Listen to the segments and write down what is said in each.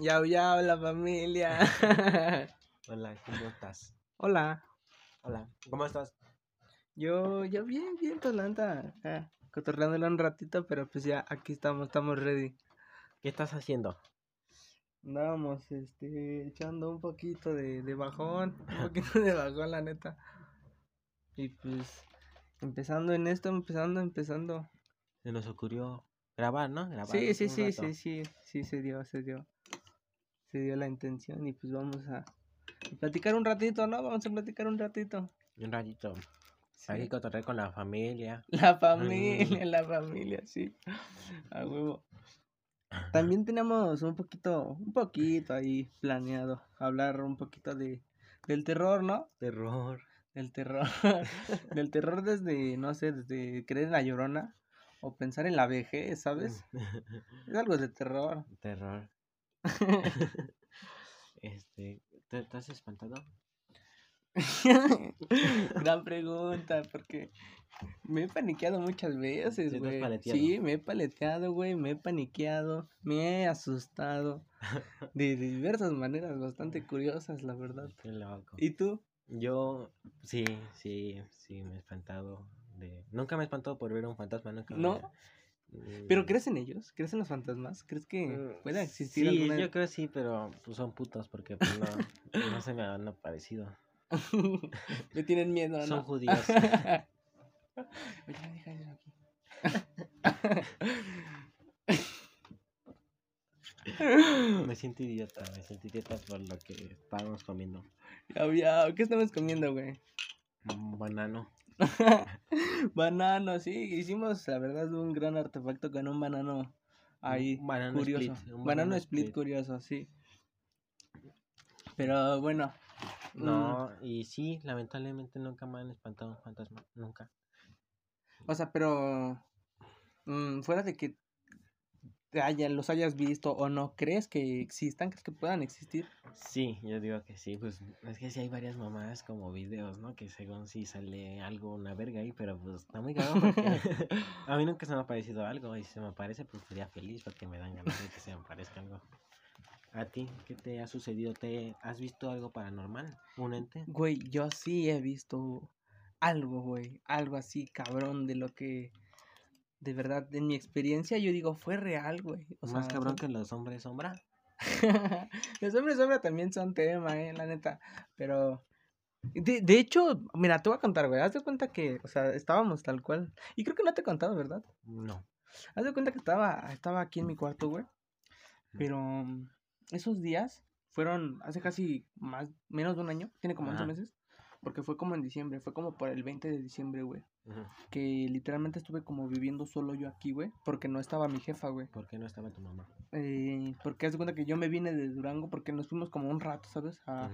Yau, yau, la familia. Hola, ¿cómo estás? Hola. Hola, ¿cómo estás? Yo, yo bien, bien, Tolanta. Acá, cotorreándole un ratito, pero pues ya aquí estamos, estamos ready. ¿Qué estás haciendo? Andábamos, este, echando un poquito de, de bajón, un poquito de bajón, la neta. Y pues, empezando en esto, empezando, empezando. Se nos ocurrió grabar, ¿no? Grabar Sí, sí, sí, sí, sí, sí, se dio, se dio. Se dio la intención y pues vamos a platicar un ratito, ¿no? Vamos a platicar un ratito. Un ratito. Sí. Hay que cotorrear con la familia. La familia, la familia, sí. A huevo. También tenemos un poquito, un poquito ahí planeado hablar un poquito de del terror, ¿no? Terror. Del terror. del terror desde, no sé, desde creer en la llorona o pensar en la vejez, ¿sabes? Es algo de terror. Terror. este, ¿te, te has espantado? Gran pregunta, porque me he paniqueado muchas veces, ¿Sí te has güey. Sí, me he paleteado, güey, me he paniqueado, me he asustado de diversas maneras bastante curiosas, la verdad. Qué loco. ¿Y tú? Yo, sí, sí, sí, me he espantado. De... Nunca me he espantado por ver un fantasma, nunca. me- ¿No? ¿Pero Mm, crees en ellos? ¿Crees en los fantasmas? ¿Crees que mm, pueda existir Sí, alguna... yo creo sí, pero pues, son putos porque pues, no, no se me han aparecido. Me tienen miedo, ¿no? Son judíos. Me siento idiota, me siento idiota por lo que estábamos comiendo. Ya, ya, ¿Qué estamos comiendo, güey? Un banano. banano, sí, hicimos la verdad un gran artefacto con un banano ahí banano curioso. split, banano, banano split, split. curioso, sí. Pero bueno. mm, No, y sí, lamentablemente nunca me han espantado un fantasma, nunca. o sea, pero mm, fuera de que te haya, los hayas visto o no, ¿crees que existan? ¿Crees que puedan existir? Sí, yo digo que sí, pues es que sí hay varias mamás como videos, ¿no? Que según sí sale algo, una verga ahí, pero pues está muy cagado porque a mí nunca se me ha parecido algo y si se me aparece pues sería feliz porque me dan ganas de que se me aparezca algo. ¿A ti qué te ha sucedido? ¿Te has visto algo paranormal? ¿Un ente? Güey, yo sí he visto algo, güey, algo así, cabrón, de lo que de verdad, en mi experiencia, yo digo, fue real, güey. O Más sea, cabrón que los hombres sombra. Los hombres sombra también son tema, eh, la neta. Pero. De, de hecho, mira, te voy a contar, güey. Haz de cuenta que, o sea, estábamos tal cual. Y creo que no te he contado, ¿verdad? No. Haz de cuenta que estaba, estaba aquí en mi cuarto, güey. Pero mm, esos días fueron hace casi más, menos de un año. Tiene como 11 Ajá. meses. Porque fue como en diciembre. Fue como por el 20 de diciembre, güey. Que literalmente estuve como viviendo solo yo aquí, güey. Porque no estaba mi jefa, güey. ¿Por qué no estaba tu mamá? Eh, porque haz de cuenta que yo me vine de Durango porque nos fuimos como un rato, ¿sabes? A.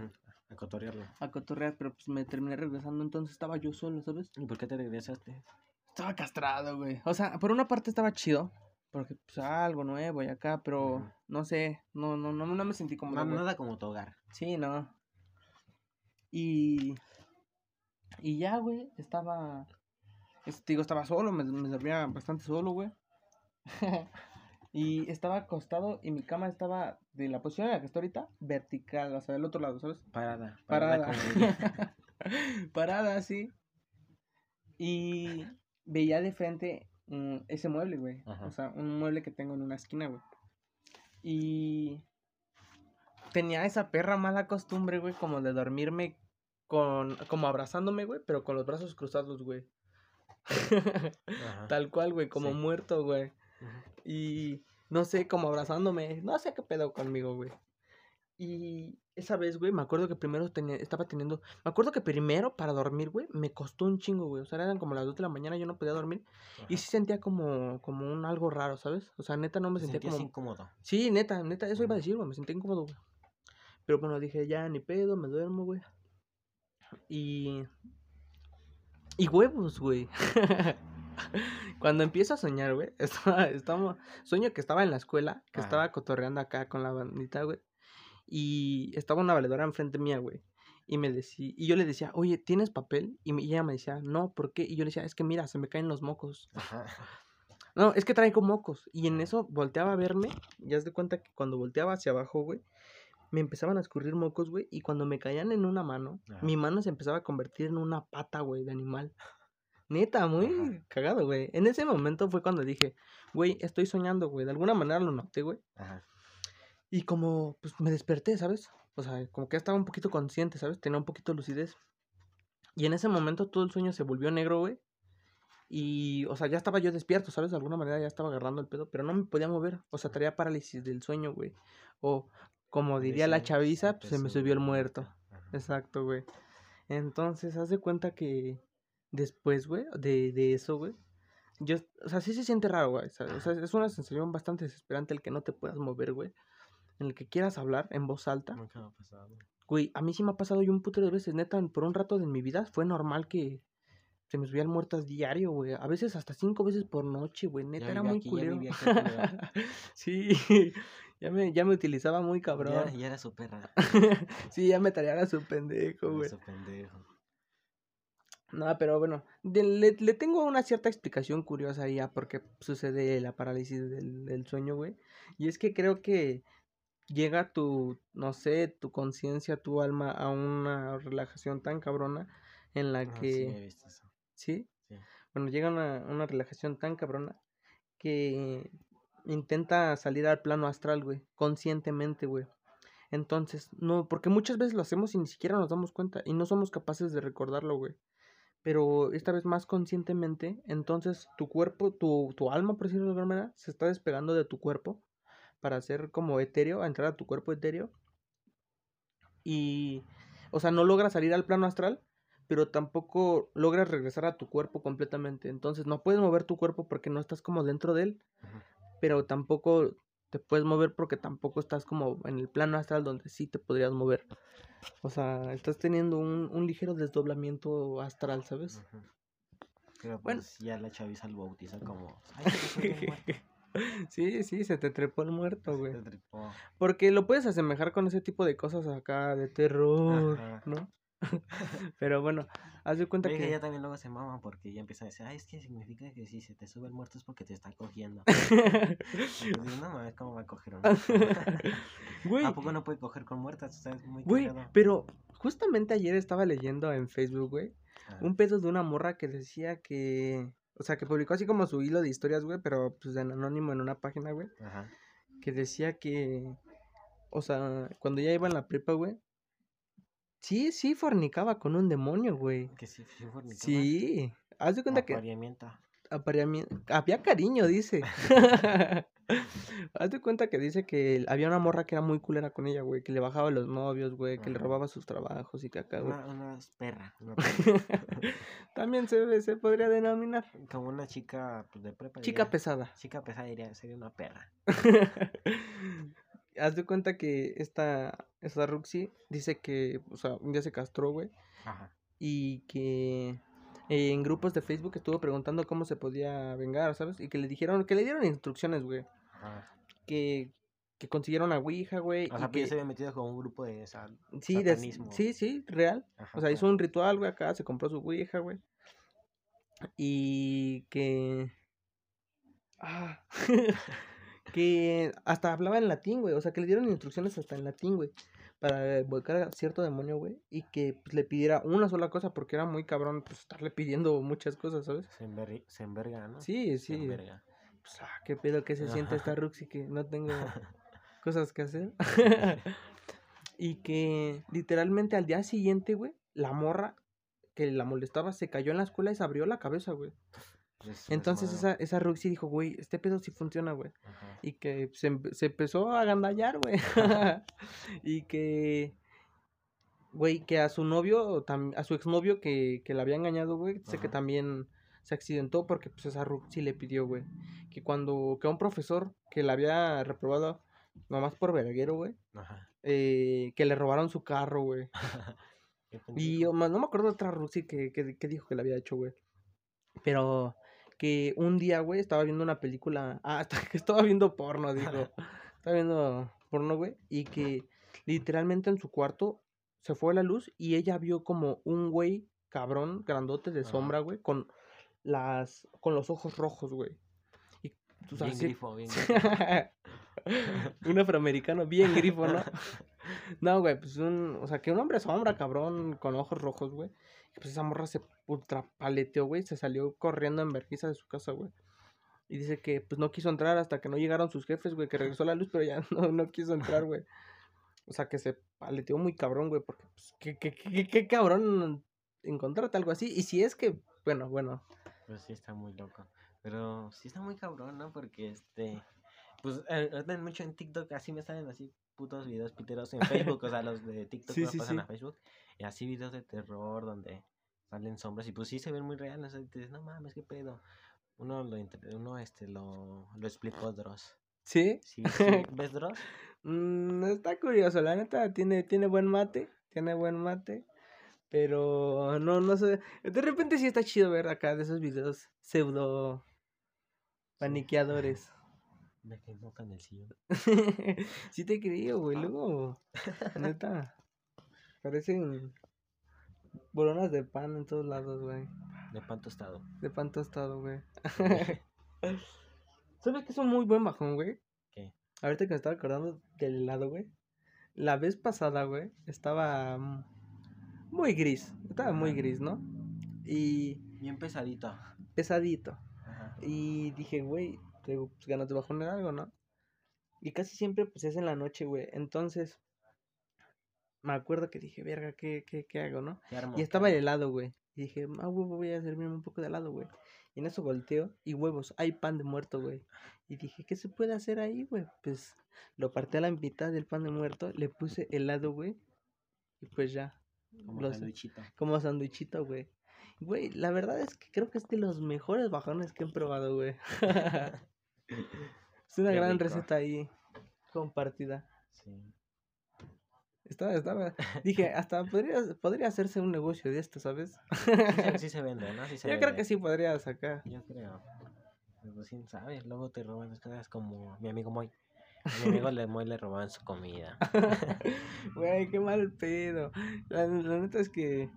A cotorrearlo. a cotorrear, pero pues me terminé regresando, entonces estaba yo solo, ¿sabes? ¿Y por qué te regresaste? Estaba castrado, güey. O sea, por una parte estaba chido, porque pues algo nuevo y acá, pero no sé, no, no, no, no me sentí como... No, nada como tu hogar. Sí, no. Y... Y ya, güey, estaba... Este, digo, estaba solo, me, me dormía bastante solo, güey. y estaba acostado y mi cama estaba de la posición en la que estoy ahorita, vertical, o sea, del otro lado, ¿sabes? Parada. Parada. Parada, sí. Y veía de frente mm, ese mueble, güey. O sea, un mueble que tengo en una esquina, güey. Y tenía esa perra mala costumbre, güey, como de dormirme con, como abrazándome, güey, pero con los brazos cruzados, güey. Ajá. Tal cual, güey, como Sí. muerto, güey. Y no sé, como abrazándome. No sé qué pedo conmigo, güey. Y esa vez, güey, me acuerdo que primero tenía, estaba teniendo. Me acuerdo que primero para dormir, güey, me costó un chingo, güey. O sea, eran como las 2 de la mañana, yo no podía dormir. Y Ajá. sí sentía como, como un algo raro, ¿sabes? O sea, neta no me sentía como. incómodo. Sí, neta, neta, eso iba a decir, güey. Me sentía incómodo, güey. Pero bueno, dije, ya ni pedo, me duermo, güey. Y. Y huevos, güey. Cuando empiezo a soñar, güey, estaba, estaba- sueño que estaba en la escuela, que Ajá. estaba cotorreando acá con la bandita, güey. Y estaba una valedora enfrente mía, güey. Y me decía, y yo le decía, oye, ¿tienes papel? Y, me- y ella me decía, no, ¿por qué? Y yo le decía, es que mira, se me caen los mocos. Ajá. No, es que trae como mocos. Y en eso volteaba a verme. Ya has de cuenta que cuando volteaba hacia abajo, güey, me empezaban a escurrir mocos, güey. Y cuando me caían en una mano, Ajá. mi mano se empezaba a convertir en una pata, güey, de animal. Neta, muy Ajá. cagado, güey. En ese momento fue cuando dije, güey, estoy soñando, güey. De alguna manera lo noté, güey. Ajá. Y como, pues me desperté, ¿sabes? O sea, como que estaba un poquito consciente, ¿sabes? Tenía un poquito de lucidez. Y en ese momento todo el sueño se volvió negro, güey. Y, o sea, ya estaba yo despierto, ¿sabes? De alguna manera ya estaba agarrando el pedo, pero no me podía mover. O sea, traía parálisis del sueño, güey. O, como diría la chaviza, pues se me subió el muerto. Ajá. Exacto, güey. Entonces, haz de cuenta que después, güey, de, de eso, güey, yo, o sea, sí se siente raro, güey. ¿sabes? O sea, es una sensación bastante desesperante el que no te puedas mover, güey. En el que quieras hablar en voz alta. Nunca me ha pasado. Güey, a mí sí me ha pasado yo un putero de veces, neta, por un rato de mi vida fue normal que se me subían muertas diario, güey. A veces hasta cinco veces por noche, güey. Neta, Ya era muy aquí, ya culero. vivía aquí, sí, ya me, ya me utilizaba muy cabrón. Ya, ya era su perra. sí, ya me tareara su pendejo, güey. su pendejo. No, pero bueno, de- le, le tengo una cierta explicación curiosa ahí a por qué sucede la parálisis del, del sueño, güey. Y es que creo que llega tu, no sé, tu conciencia, tu alma a una relajación tan cabrona en la Ah, sí, que... he visto eso. ¿Sí? Sí. Bueno, llega a una, una relajación tan cabrona que intenta salir al plano astral, güey, conscientemente, güey. Entonces, no, porque muchas veces lo hacemos y ni siquiera nos damos cuenta y no somos capaces de recordarlo, güey. Pero esta vez más conscientemente, entonces tu cuerpo, tu, tu alma, por decirlo de alguna manera, se está despegando de tu cuerpo para ser como etéreo, a entrar a tu cuerpo etéreo. Y, o sea, no logra salir al plano astral, pero tampoco logras regresar a tu cuerpo completamente. Entonces no puedes mover tu cuerpo porque no estás como dentro de él. Pero tampoco te puedes mover porque tampoco estás como en el plano astral donde sí te podrías mover. O sea, estás teniendo un, un ligero desdoblamiento astral, ¿sabes? Pero Bueno. pues ya la chaviza lo bautiza como. Ay, se te subió el muerto". sí, sí, se te trepó el muerto, güey. Porque lo puedes asemejar con ese tipo de cosas acá de terror, Ajá. ¿no? pero bueno, haz de cuenta que ella también luego se mama porque ella empieza a decir, ay, es que significa que si se te sube el muerto es porque te está cogiendo. Digo, no mames, ¿cómo va a coger un muerto? Güey, ¿A poco no puede coger con muertas? Muy güey, cagado. pero justamente ayer estaba leyendo en Facebook, güey, un pedo de una morra que decía que, o sea, que publicó así como su hilo de historias, güey, pero pues en anónimo en una página, güey, Ajá. que decía que, o sea, cuando ya iba en la prepa, güey, sí, sí fornicaba con un demonio, güey. Que sí, sí fornicaba. Sí, haz de cuenta que Apareamiento. había cariño, dice. haz de cuenta que dice que había una morra que era muy culera con ella, güey, que le bajaba a los novios, güey, que le robaba sus trabajos y que acá, güey. Una, una perra. una perra. También se, se podría denominar Como una chica pues, de prepa. chica diría- pesada. Chica pesada diría, sería una perra. Haz de cuenta que esta, esta Ruxy dice que, o sea, un día se castró, güey, Ajá. y que eh, en grupos de Facebook estuvo preguntando cómo se podía vengar, ¿sabes? Y que le dijeron, que le dieron instrucciones, güey, Ajá. que, que consiguieron a Ouija, güey, O y sea, que, se había metido con un grupo de sa- sí, de- satanismo. sí, sí, real, Ajá, o sea, hizo un ritual, güey, acá, se compró su Ouija, güey, y que... Ah, que hasta hablaba en latín, güey. O sea, que le dieron instrucciones hasta en latín, güey. Para volcar a cierto demonio, güey. Y que pues, le pidiera una sola cosa, porque era muy cabrón, pues, estarle pidiendo muchas cosas, ¿sabes? Se, enver- se enverga, ¿no? Sí, Se sí. enverga. Pues, ah, qué pedo que se siente esta Ajá. Ruxy que no tengo cosas que hacer. y que literalmente al día siguiente, güey, la morra que la molestaba se cayó en la escuela y se abrió la cabeza, güey. Pues, Entonces esa, esa Ruxy dijo, güey, este pedo sí funciona, güey. Ajá. Y que se, se empezó a agandallar, güey. y que, güey, que a su novio, tam- a su exnovio que, que la había engañado, güey, dice que también se accidentó porque pues esa Ruxy le pidió, güey. Que cuando, que a un profesor que la había reprobado, nomás por verguero, güey, eh, que le robaron su carro, güey. Y yo, no me acuerdo de otra Rusi que, que, que dijo que le había hecho, güey. Pero que un día, güey, estaba viendo una película. Ah, estaba viendo porno, dijo. estaba viendo porno, güey. Y que literalmente en su cuarto se fue la luz y ella vio como un güey cabrón, grandote de sombra, güey, con las con los ojos rojos, güey. Y Tú sabes, Bien grifo, bien un afroamericano bien grifo, ¿no? No, güey, pues un, o sea, que un hombre sombra, cabrón, con ojos rojos, güey. Y pues esa morra se ultra paleteó, güey, se salió corriendo en vergüenza de su casa, güey. Y dice que pues no quiso entrar hasta que no llegaron sus jefes, güey, que regresó la luz, pero ya no, no quiso entrar, güey. O sea, que se paleteó muy cabrón, güey, porque pues qué, qué, qué, qué cabrón encontrarte algo así. Y si es que, bueno, bueno, Pues sí está muy loco. Pero sí está muy cabrón, ¿no? Porque este. Pues eh, mucho en TikTok así me salen así putos videos piteros en Facebook. o sea, los de TikTok Sí, pasan sí. a Facebook. Y así videos de terror donde salen sombras. Y pues sí se ven muy reales. Y te dices, no mames, qué pedo. Uno lo uno este lo, lo explicó Dross. ¿sí? ¿Sí, sí? ¿Ves Dross? Mm, está curioso, la neta tiene, tiene buen mate, tiene buen mate, pero no, no sé, de repente sí está chido ver acá de esos videos pseudo paniqueadores. Me que en el sillón. sí te creo, güey, luego, neta, parecen bolonas de pan en todos lados, güey, De pan tostado. de pan tostado, güey. ¿Sabes que es un muy buen bajón, güey? ¿Qué? Ahorita que me estaba acordando del helado, güey. La vez pasada, güey, estaba mm, muy gris. Estaba muy gris, ¿no? Y Bien pesadito. pesadito. Ajá. Y dije, güey, tengo pues, ganas de bajonar algo, ¿no? Y casi siempre, pues, es en la noche, güey. Entonces, me acuerdo que dije, verga, ¿qué, qué, qué hago, no? Y estaba el helado, güey. Y dije, ah, huevo, voy a servirme un poco de helado, güey. Y en eso volteo y huevos, hay pan de muerto, güey. Y dije, ¿qué se puede hacer ahí, güey? Pues lo partí a la mitad del pan de muerto, le puse helado, güey. Y pues ya, Como sandwichito. como sándwichito, güey. Güey, la verdad es que creo que es de los mejores bajones que he probado, güey. es una Qué gran rico. receta ahí compartida. Sí. Estaba, estaba. Dije, hasta podría, podría hacerse un negocio de esto, ¿sabes? Sí, se- sí se vende, ¿no? Sí se Yo creo que sí podría sacar. Yo creo. Pero pues quién sabe, luego te roban las cosas como mi amigo Moy. A mi amigo le, Moy le robaban su comida. Güey, qué mal pedo. La, la neta es que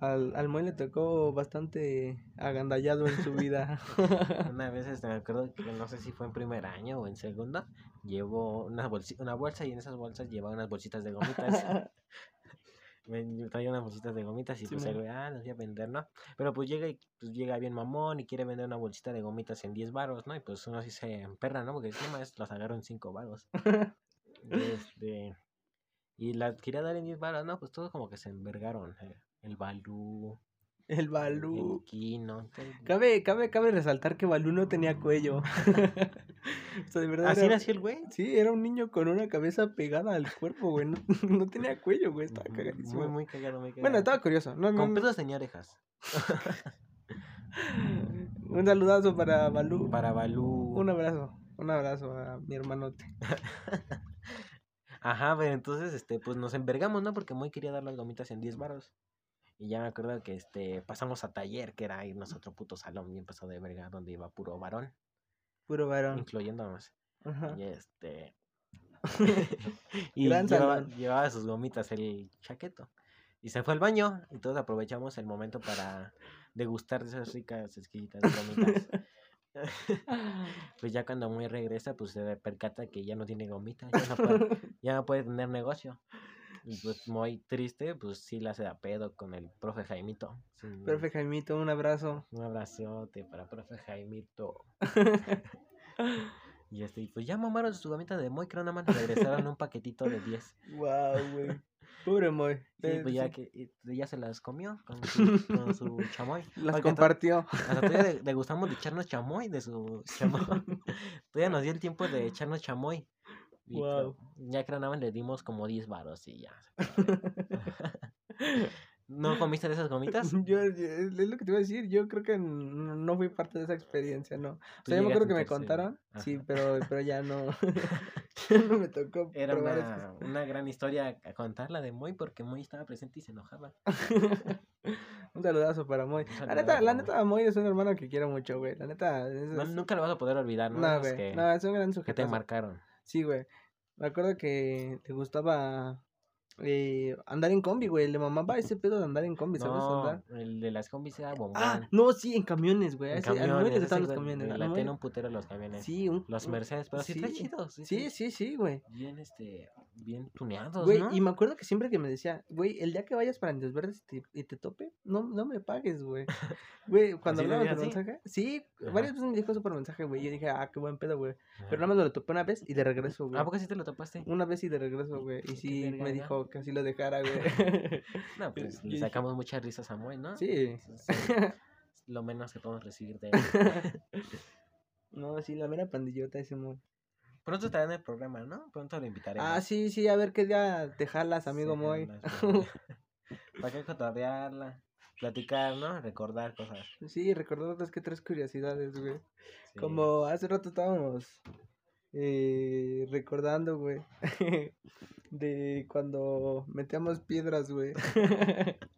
al, al Moy le tocó bastante agandallado en su vida. Una vez este, me acuerdo que no sé si fue en primer año o en segundo, llevó una, una bolsa y en esas bolsas llevaba unas bolsitas de gomitas. Me traía unas bolsitas de gomitas y Sí, pues güey, ah, las voy a vender, ¿no? Pero pues llega y pues llega bien mamón y quiere vender una bolsita de gomitas en 10 varos, ¿no? Y pues uno así se emperra, ¿no? Porque encima es, las agarro en 5 varos. Y, este, y las quería dar en 10 varos, ¿no? Pues todos como que se envergaron. eh, El Balú, El el Balú. Kino. todo- Cabe, cabe, cabe resaltar que Balú no tenía cuello. o sea, de verdad. ¿Así era- nació el güey? Sí, era un niño con una cabeza pegada al cuerpo, güey. No, no tenía cuello, güey. Estaba cagadísimo. Muy, muy cagado, muy cagado. Bueno, estaba curioso. No, Con no. tenía orejas. Un saludazo para Balú. Para Balú. Un abrazo. Un abrazo a mi hermanote. Ajá, pero entonces, este, pues nos envergamos, ¿no? Porque muy quería dar las gomitas en 10 varos. Y ya me acuerdo que, este, pasamos a taller, que era irnos a otro puto salón bien pasado de verga, donde iba puro varón, Puro varón. incluyéndonos. Ajá. Y este... y llevaba, llevaba sus gomitas el chaqueto. Y se fue al baño y todos aprovechamos el momento para degustar de esas ricas, exquisitas gomitas. pues ya cuando muy regresa, pues se percata que ya no tiene gomitas, ya no puede, ya no puede tener negocio. Y pues muy triste, pues sí la hace a pedo con el profe Jaimito. Sí, Profe Jaimito, un abrazo. Un abrazote para profe Jaimito. Y este, pues ya mamaron su gomita de Moy, creo nada más regresaron un paquetito de 10. Wow, güey. Pobre Moy. Sí, Eh, pues ya sí, que y ya se las comió con su, con su chamoy. Las to- compartió. Hasta todavía le gustamos de echarnos chamoy de su chamoy. todavía nos dio el tiempo de echarnos chamoy. Y Guau. ya creo nada más le dimos como 10 varos y ya. ¿No comiste de esas gomitas? Yo, es lo que te iba a decir. Yo creo que no fui parte de esa experiencia, no. O sea, yo me acuerdo que me contaron. Sí, pero, pero ya no. ya no me tocó Era probar una, una gran historia a contar la de Moy porque Moy estaba presente y se enojaba. un saludazo para Moy. La neta, la neta, Moy es un hermano que quiero mucho, güey. La neta, es, No, es- nunca lo vas a poder olvidar, ¿no? no, que, No, es un gran que te sujeto. marcaron. Sí, güey. Me acuerdo que te gustaba eh, andar en combi, güey. Le mamaba ese pedo de andar en combi, ¿sabes? No, Andar. el de las combis era bombón. Ah, no, sí, en camiones, güey. en camiones, gustaban los camiones. latían muelle- un putero los camiones. Sí, un, Los Mercedes, pero sí, están sí. chidos. Sí, Sí, sí, sí, güey. Bien, este, bien tuneados, Güey, ¿no? y me acuerdo que siempre que me decía, güey, el día que vayas para Indios Verdes y te, y te tope, no, no me pagues, güey. Güey, cuando ¿Así le hablamos así? mensaje, sí, Ajá. varias veces me dijo eso por mensaje, güey. Yo dije, ah, qué buen pedo, güey. Pero nada más lo topé una vez y de regreso, güey. ¿A poco sí te lo topaste? Una vez y de regreso, güey. Y sí, me dijo que así lo dejara, güey. No, pues le sacamos muchas risas a Moy, ¿no? sí. Es lo menos que podemos recibir de él. No, sí, la mera pandillota ese mon. Pronto estará en el programa, ¿no? Pronto lo invitaremos. Ah, sí, sí, a ver qué día te jalas, amigo Sí, Moy. Para que cotorrearla, platicar, ¿no? Recordar cosas. Sí, recordar otras que tres curiosidades, güey. Sí. Como hace rato estábamos eh, recordando, güey, de cuando metíamos piedras, güey.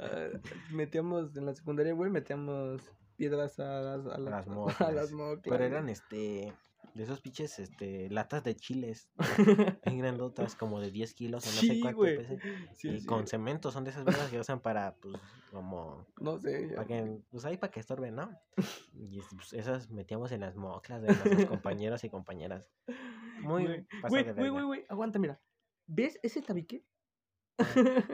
Metíamos en la secundaria, güey, metíamos piedras a las, a las, las a moclas. las moclas, Pero eran este. De esos pinches, este, latas de chiles. En grandotas, como de 10 kilos o no sé Sí, cuánto güey. pese. Sí, y sí, con cemento, son de esas piedras que usan para, pues, como. No sé. Para que, pues ahí para que estorben, ¿no? Y es- pues, esas metíamos en las moclas de nuestros compañeros y compañeras. Muy Güey, güey, güey, aguanta, mira. ¿Ves ese tabique?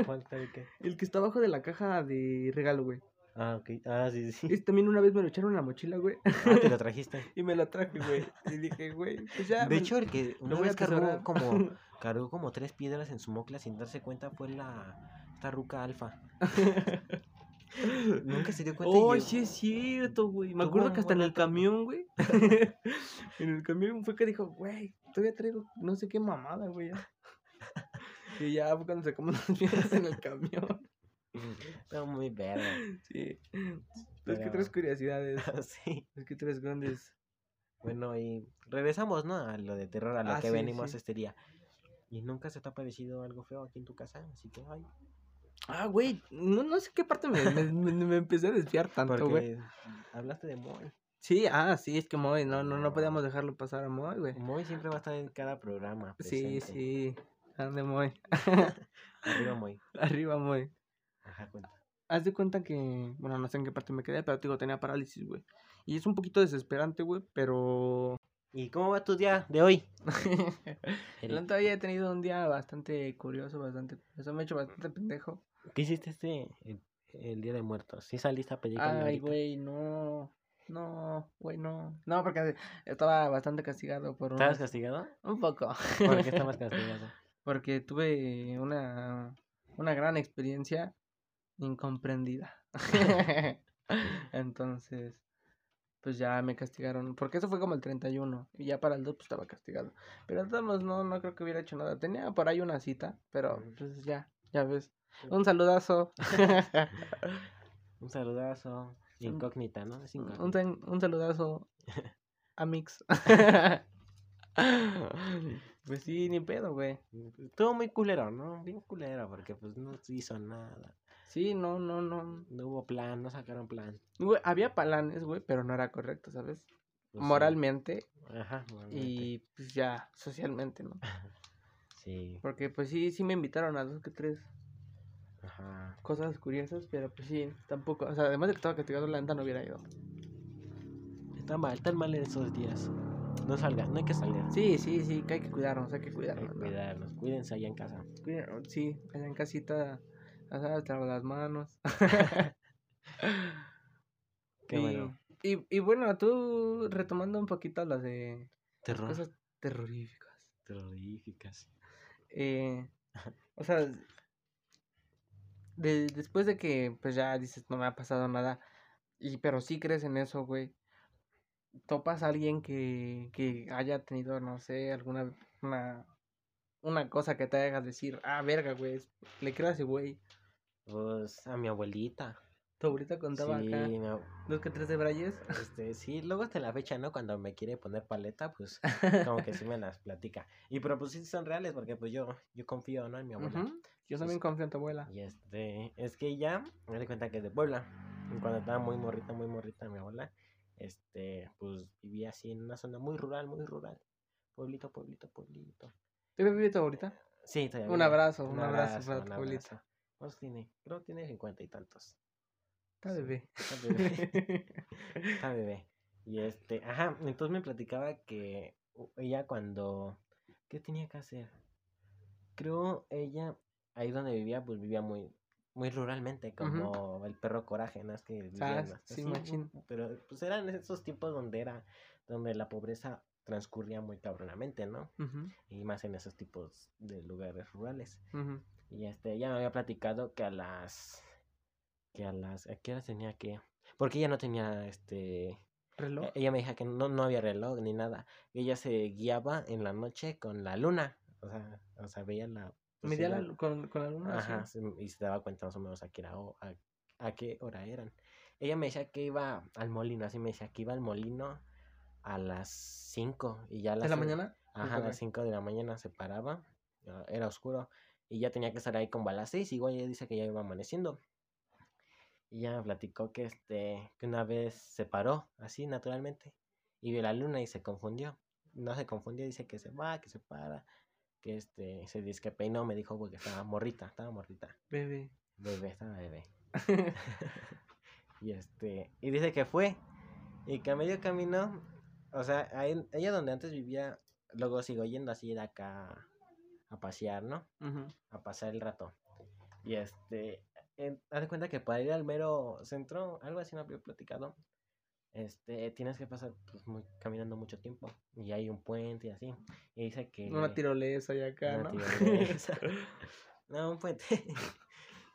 ¿Cuál sabe qué? El que está abajo de la caja de regalo, güey. Ah, ok. Ah, sí, sí. Ese también una vez me lo echaron en la mochila, güey. Ah, te lo trajiste. Y me lo traje, güey. Y dije, güey, pues ya. De me- hecho, el que una vez cargó como, cargó como tres piedras en su mocla sin darse cuenta fue la esta ruca alfa. Nunca se dio cuenta. y Oh, sí es cierto, güey. Me acuerdo que hasta en el camión, güey. en el camión fue que dijo, güey, todavía traigo no sé qué mamada, güey. Ya". Y ya fue cuando sacamos las piedras en el camión. Estaba muy verga. Sí. Es que Pero- tres curiosidades. sí. Es que tres grandes. Bueno, y regresamos, ¿no? A lo de terror, a lo Ah, que sí, venimos sí. este día. Y nunca se te ha parecido algo feo aquí en tu casa, así que, ay, Ah, güey, no, no sé qué parte me, me, me- me empecé a desviar tanto, güey. hablaste de Moy. Sí, ah, sí, es que Moy, no, no, no podíamos dejarlo pasar a Moy, güey. Moy siempre va a estar en cada programa. Sí, presente. sí. Ande Moy. Arriba Moy. Arriba Moy. Ajá, cuenta. Haz de cuenta que, bueno, no sé en qué parte me quedé, pero te digo, tenía parálisis, güey. Y es un poquito desesperante, güey, pero... ¿Y cómo va tu día de hoy? El- todavía he tenido un día bastante curioso, bastante... Eso me ha hecho bastante pendejo. ¿Qué hiciste este el, el día de muertos? ¿Sí saliste a pedir Ay, güey, no... No, güey, no. No, porque estaba bastante castigado por ¿Estabas castigado? Un poco. ¿Por qué estabas castigado? Porque tuve una, una gran experiencia incomprendida. Entonces, pues ya me castigaron. Porque eso fue como el 31. Y ya para el 2 pues estaba castigado. Pero modos, no, no creo que hubiera hecho nada. Tenía por ahí una cita, pero pues ya, ya ves. Un saludazo. Un saludazo. Incógnita, ¿no? Es incógnita. un, un saludazo a Mix. Pues sí, ni pedo, güey. Estuvo muy culero, ¿no? Bien culero, porque pues no se hizo nada. Sí, no, no, no. No hubo plan, no sacaron plan. Güey, había planes, güey, pero no era correcto, ¿sabes? Pues, sí. Moralmente Ajá, moralmente. y pues ya, socialmente, ¿no? Sí, Porque pues sí, sí me invitaron a dos que tres ajá. cosas curiosas, pero pues sí, tampoco, o sea, además de que estaba castigado, la neta no hubiera ido. Está mal, están mal en esos días. No salgan, no hay que salir. Sí, sí, sí, que hay que cuidarnos, hay que Hay que cuidarnos. ¿no? cuidarnos, cuídense allá en casa. Sí, allá en casita, lavas las manos. Qué y, bueno. y, y bueno, tú retomando un poquito las de Terror. cosas terroríficas. Terroríficas. Eh, o sea, de- después de que pues ya dices no me ha pasado nada, y pero sí crees en eso, güey. Topas a alguien que, que haya tenido, no sé, alguna una, una cosa que te haga decir, ah, verga, güey, le creo a ese güey. Pues a mi abuelita. Tu abuelita contaba sí, acá dos que tres de Brayes. este, sí, luego hasta la fecha, ¿no? Cuando me quiere poner paleta, pues como que sí me las platica. Y pero pues sí son reales porque pues yo, yo confío, ¿no? En mi abuela. Yo también confío en tu abuela. Y este, es que ella, me di cuenta que es de Puebla. Y cuando estaba muy morrita, muy morrita mi abuela, este, pues vivía así en una zona muy rural, muy rural. Pueblito, pueblito, pueblito. ¿Tú vives tu abuelita? Sí, todavía Un abrazo, un abrazo para un tu abuelita. abrazo. ¿Cuántos tiene? Creo que tiene cincuenta y tantos. Está bebé. Está bebé. Está bebé. Y este, ajá, entonces me platicaba que ella cuando, ¿qué tenía que hacer? Creo ella, ahí donde vivía, pues vivía muy, muy ruralmente, como el perro coraje, ¿no? Es que vivían Ah, sí, machín. Pero pues eran esos tiempos donde era, donde la pobreza transcurría muy cabronamente, ¿no? Y más en esos tipos de lugares rurales. Y este, ella me había platicado que a las. que a las. ¿A qué horas tenía que.? Porque ella no tenía este. ¿Reloj? Ella me dijo que no, no había reloj ni nada. Ella se guiaba en la noche con la luna. O sea, o sea veía la. ¿Medía la con, con la luna? Ajá, y se daba cuenta más o menos a qué, era, a, a qué hora eran. Ella me decía que iba al molino, así me decía que iba al molino a las 5 y ya a ¿De las la cin- mañana? Ajá, a las 5 de la mañana se paraba, ah, era oscuro, y ya tenía que estar ahí como a las 6, igual ella dice que ya iba amaneciendo. Y ya me platicó que este, que una vez se paró, así naturalmente, y vio la luna y se confundió. No se confundió, dice que se va, que se para, que este, se dice que peinó, me dijo porque estaba morrita, estaba morrita, Bebé. bebé, estaba bebé. Y este, y dice que fue, y que a medio camino, o sea, ahí- ella donde antes vivía, luego sigo yendo así de acá a pasear, ¿no? A pasar el rato. Y este, haz de cuenta que para ir al mero centro, algo así me había platicado, este, tienes que pasar pues, muy, caminando mucho tiempo, y hay un puente y así, y dice que... Una tirolesa y acá, Una ¿no? tirolesa. no, un puente.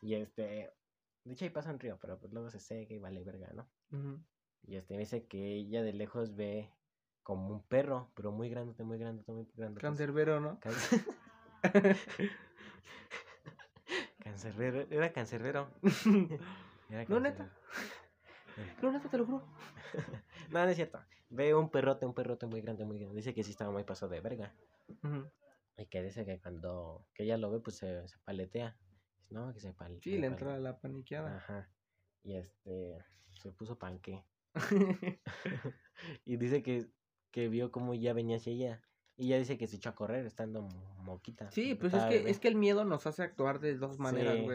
y este, de hecho ahí pasa un río, pero pues luego se seca y vale verga, ¿no? Y este dice que ella de lejos ve como un perro, pero muy grande, muy grande, muy grande. Cancerbero, ¿no? Cancerbero, era cancerbero. Era No, neta. cancerbero. No, neta, te lo juro. No, no es cierto. Ve un perrote, un perrote muy grande, muy grande. Dice que sí estaba muy pasado de verga. Y que dice que cuando que ella lo ve, pues se, se paletea. No, que se pal- Sí, le entra la paniqueada. Ajá. Y este se puso panque. y dice que, que vio cómo ya venía hacia ella. Y ella dice que se echó a correr estando mo- moquita. Sí, pues es estaba que, bebé. es que el miedo nos hace actuar de dos maneras, Sí.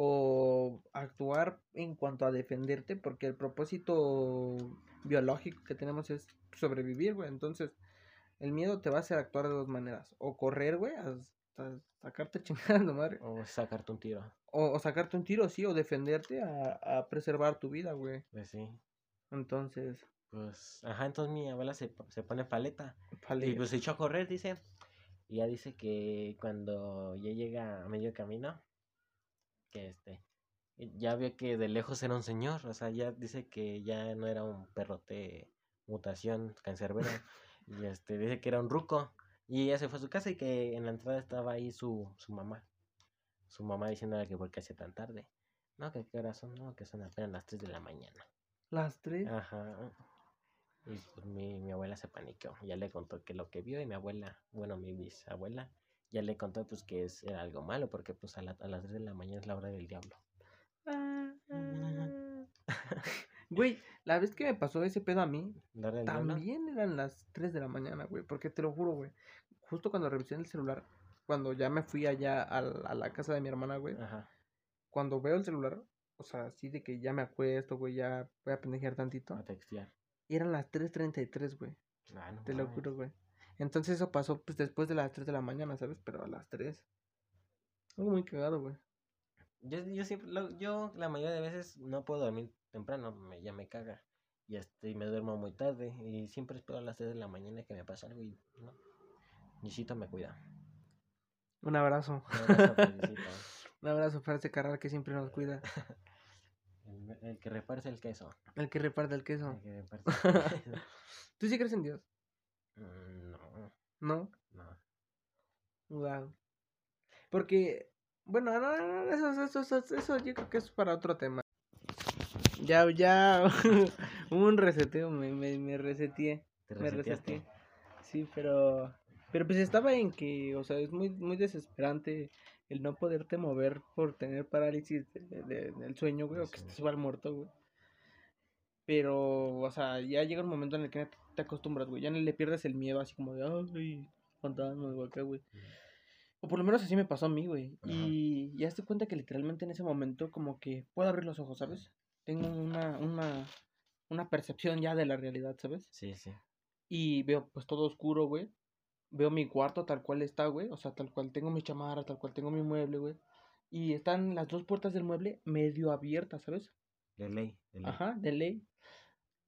O actuar en cuanto a defenderte, porque el propósito biológico que tenemos es sobrevivir, güey. Entonces, el miedo te va a hacer actuar de dos maneras. O correr, güey, hasta sacarte chingando, madre. O sacarte un tiro. O, o sacarte un tiro, sí, o defenderte a, a preservar tu vida, güey. Pues sí. Entonces, Pues, ajá, entonces mi abuela se, se pone paleta. vale. Y pues se echó a correr, dice. Y ya dice que cuando ya llega a medio camino, que este, ya vio que de lejos era un señor. O sea, ya dice que ya no era un perrote mutación cancerbero. y este, dice que era un ruco. Y ella se fue a su casa y que en la entrada estaba ahí su, su mamá. Su mamá diciéndole que por qué hacía tan tarde. No, que qué horas son, no, que son apenas las 3 de la mañana. Las tres. Ajá. Y pues mi, mi abuela se paniqueó. Ya le contó que lo que vio y mi abuela, bueno, mi bisabuela, ya le contó pues que es, era algo malo porque pues a, la- a las 3 de la mañana es la hora del diablo. Ah, Güey, la vez que me pasó ese pedo a mí, también eran las 3 de la mañana, güey. Porque te lo juro, güey. Justo cuando revisé el celular, cuando ya me fui allá a, la- a la casa de mi hermana, güey. Ajá. Cuando veo el celular, o sea, así de que ya me acuesto, güey, ya voy a pendejear tantito. A textear. Y eran las 3.33, güey. Ah, no Te lo juro, güey. Entonces eso pasó pues después de las 3 de la mañana, ¿sabes? Pero a las 3. Algo muy cagado, güey. Yo, yo siempre, lo- yo la mayoría de veces no puedo dormir temprano, me, ya me caga. Y este, y me duermo muy tarde. Y siempre espero a las 3 de la mañana que me pase algo y no. Nisito me cuida. Un abrazo. Un abrazo para Nisito. Un abrazo para ese carnal que siempre nos cuida. El, el que reparse el queso. El que reparte el El queso. que reparse el queso. ¿Tú sí crees en Dios? Mm, No, ¿No? Wow. Porque, bueno, no, no, no, eso, eso, eso, eso yo creo que es para otro tema. Ya, ya, hubo un reseteo, me, me, me reseteé. Te Me reseteé. Sí, pero, pero pues estaba en que, o sea, es muy, muy desesperante el no poderte mover por tener parálisis de- de- del sueño, güey, o que estés igual muerto, güey. Pero, o sea, ya llega un momento en el que te- acostumbras, güey, ya no le pierdes el miedo así como de, ay, fantasmas, güey, acá, güey. O por lo menos así me pasó a mí, güey. Y ya te cuenta que literalmente en ese momento como que puedo abrir los ojos, ¿sabes? Tengo una, una, una percepción ya de la realidad, ¿sabes? Sí, sí. Y veo pues todo oscuro, güey. Veo mi cuarto tal cual está, güey. O sea, tal cual tengo mi chamarra, tal cual tengo mi mueble, güey. Y están las dos puertas del mueble medio abiertas, ¿sabes? De ley. De ley. Ajá, de ley.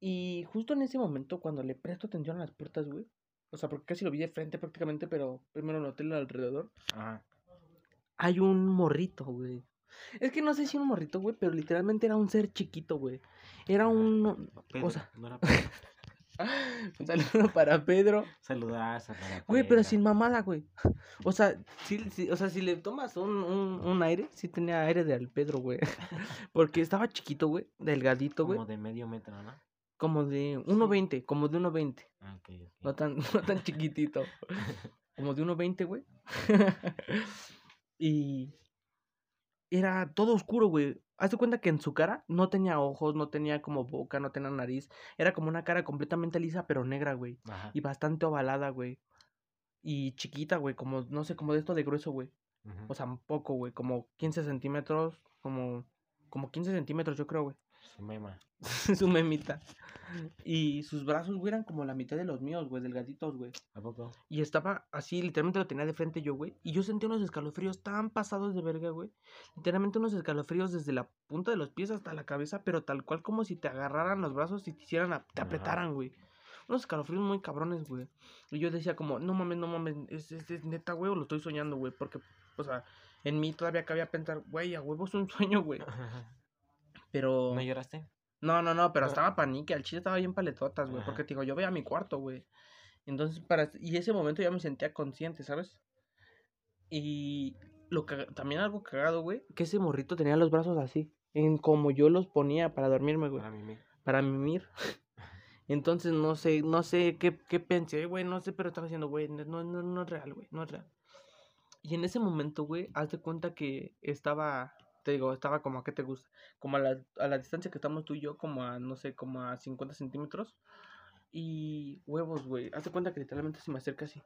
Y justo en ese momento, cuando le presto atención a las puertas, güey. O sea, porque casi lo vi de frente prácticamente, pero primero noté lo alrededor. Ajá. Hay un morrito, güey. Es que no sé si un morrito, güey, pero literalmente era un ser chiquito, güey. Era un... Pedro, O sea, no era Pedro. un saludo para Pedro. Saludazo para Güey, pero Pedro. sin mamada, güey. O sea, sí, sí, o sea, si le tomas un, un, un aire, sí tenía aire de al Pedro, güey. Porque estaba chiquito, güey, delgadito, güey. Como de medio metro, ¿no? Como de 1.20, como de 1.20. Ah, ok, ok. No tan, no tan chiquitito. Como de 1.20, güey. y era todo oscuro, güey. Haz de cuenta que en su cara no tenía ojos, no tenía como boca, no tenía nariz. Era como una cara completamente lisa, pero negra, güey. Ajá. Y bastante ovalada, güey. Y chiquita, güey. Como, no sé, como de esto de grueso, güey. O sea, un poco, güey. Como 15 centímetros. Como, como 15 centímetros, yo creo, güey. Su mema. Su memita. Y sus brazos, güey, eran como la mitad de los míos, güey, delgaditos, güey. ¿A poco? Y estaba así, literalmente lo tenía de frente yo, güey. Y yo sentía unos escalofríos tan pasados de verga, güey. Literalmente unos escalofríos desde la punta de los pies hasta la cabeza, pero tal cual como si te agarraran los brazos y te hicieran, a- te apretaran, güey. Unos escalofríos muy cabrones, güey. Y yo decía como, no mames, no mames, es, es, es neta, güey, o lo estoy soñando, güey. Porque, o sea, en mí todavía cabía pensar, güey, a huevo es un sueño, güey. Pero... ¿No lloraste? No, no, no, pero No. estaba panique, al chile estaba bien paletotas, güey, Ajá. porque te digo, yo veía mi cuarto, güey. Entonces, para y ese momento ya me sentía consciente, ¿sabes? Y lo que también algo cagado, güey, que ese morrito tenía los brazos así, en como yo los ponía para dormirme, güey, Para mí. para mimir. Entonces, no sé, no sé qué, qué pensé, güey, no sé, pero estaba diciendo, güey, no, no, no, no es real, güey, no es real. Y en ese momento, güey, haz de cuenta que estaba, te digo, estaba como a qué te gusta, como a la, a la distancia que estamos tú y yo, como a, no sé, como a 50 centímetros. Y huevos, güey, haz de cuenta que literalmente se me acerca así.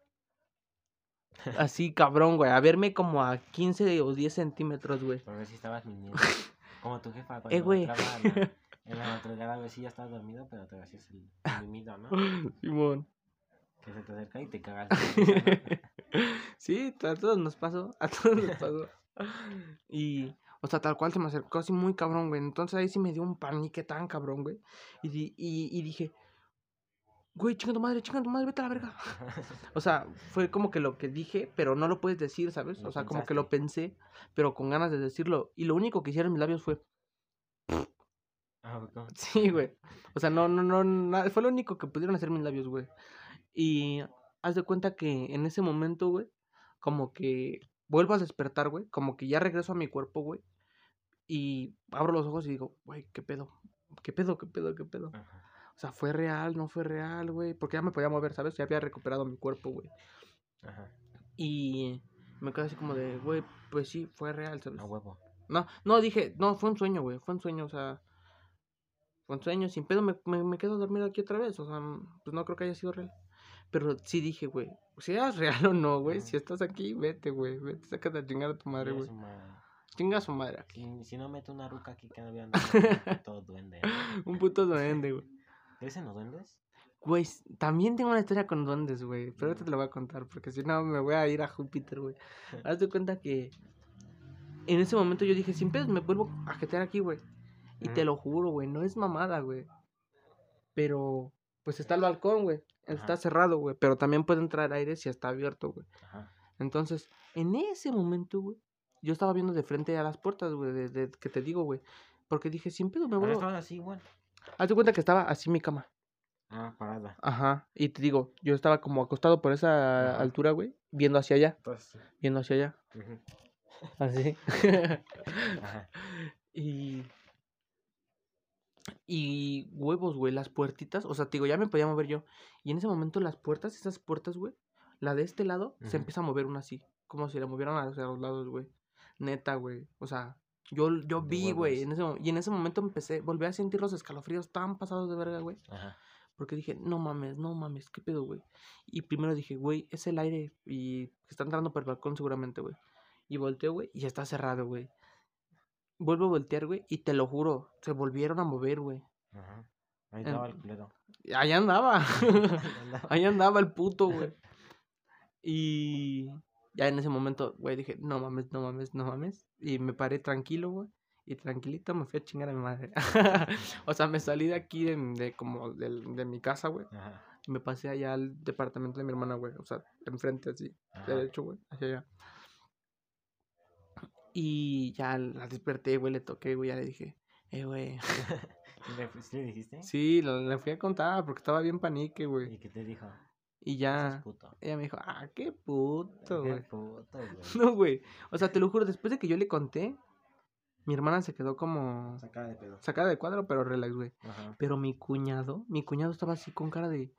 Así, cabrón, güey, a verme como a 15 o 10 centímetros, güey. Por ver si estabas mintiendo. Como tu jefa cuando Eh, güey. en la madrugada ver si ya estabas dormido, pero te hacías el, el mimido, ¿no? Simón. Que se te acerca y te cagas. sí, a todos nos pasó, a todos nos pasó. Y, o sea, tal cual se me acercó así muy cabrón, güey. Entonces ahí sí me dio un panique tan cabrón, güey. Y, di- y, y dije, güey, chinga tu madre, chinga tu madre, vete a la verga. O sea, fue como que lo que dije, pero no lo puedes decir, ¿sabes? O sea, como que lo pensé, pero con ganas de decirlo. Y lo único que hicieron mis labios fue, Ah, sí, güey. O sea, no, no, no, na- fue lo único que pudieron hacer mis labios, güey. Y haz de cuenta que en ese momento, güey, como que vuelvo a despertar, güey. Como que ya regreso a mi cuerpo, güey. Y abro los ojos y digo, güey, ¿qué pedo? ¿Qué pedo? ¿Qué pedo? ¿Qué pedo? Ajá. O sea, ¿fue real? ¿No fue real, güey? Porque ya me podía mover, ¿sabes? Ya había recuperado mi cuerpo, güey. Ajá. Y me quedé así como de, güey, pues sí, fue real, ¿sabes? Huevo. No, no, dije, no, fue un sueño, güey, fue un sueño, o sea, fue un sueño, sin pedo me, me, me quedo dormido aquí otra vez, o sea, pues no creo que haya sido real. Pero sí dije, güey, si es real o no, güey, si estás aquí, vete, güey, vete, sácate a chingar a tu madre, güey. Chinga su madre. Si, si no meto una ruca aquí que no vean todo duende. ¿no? Un puto duende, güey. ¿Crees en los duendes? Güey, también tengo una historia con duendes, güey, pero ahorita te la voy a contar, porque si no me voy a ir a Júpiter, güey. Haz de cuenta que en ese momento yo dije, sin pedos me vuelvo a jetear aquí, güey. Y te Ujú. lo juro, güey, no es mamada, güey. Pero, pues está el balcón, güey. Está cerrado, güey. Pero también puede entrar aire si está abierto, güey. Entonces, en ese momento, güey, yo estaba viendo de frente a las puertas, güey, de, de- que te digo, güey. Porque dije, sin pedo me vuelvo. estabas así igual. Haz de cuenta que estaba así mi cama. Ah, parada. Ajá. Y te digo, yo estaba como acostado por esa Ajá. altura, güey. Viendo hacia allá. Entonces, Viendo hacia allá. ujú. Así. Ajá. Y. Y huevos, güey, las puertitas. O sea, te digo, ya me podía mover yo. Y en ese momento las puertas, esas puertas, güey. La de este lado se empieza a mover una así. Como si la movieran hacia los lados, güey. Neta, güey. O sea, yo, yo vi, güey. En ese, y en ese momento empecé, volví a sentir los escalofríos tan pasados de verga, güey. Ajá. Porque dije, no mames, no mames, ¿qué pedo, güey? Y primero dije, güey, es el aire y está entrando por el balcón seguramente, güey. Y volteo, güey, y está cerrado, güey. Vuelvo a voltear, güey, y te lo juro, se volvieron a mover, güey. Ajá. Ahí estaba el culero. Andaba. Ahí andaba. Ahí andaba el puto, güey. Y ya en ese momento, güey, dije, no mames, no mames, no mames. Y me paré tranquilo, güey. Y tranquilito me fui a chingar a mi madre. o sea, me salí de aquí, de, de como del- de, mi casa, güey. Y me pasé allá al departamento de mi hermana, güey. O sea, enfrente, así, Ajá. derecho, güey, hacia allá. Y ya la desperté, güey, le toqué, güey, ya le dije, eh, güey. ¿Y le- ¿Sí le dijiste? Sí, le, le fui a contar porque estaba bien panique, güey. ¿Y qué te dijo? Y ya, puto. ella me dijo, ah, qué puto, Qué güey. puto, güey. No, güey. O sea, te lo juro, después de que yo le conté, mi hermana se quedó como Sacada de pedo. sacada de cuadro, pero relax, güey. Ajá. Pero mi cuñado, mi cuñado estaba así con cara de...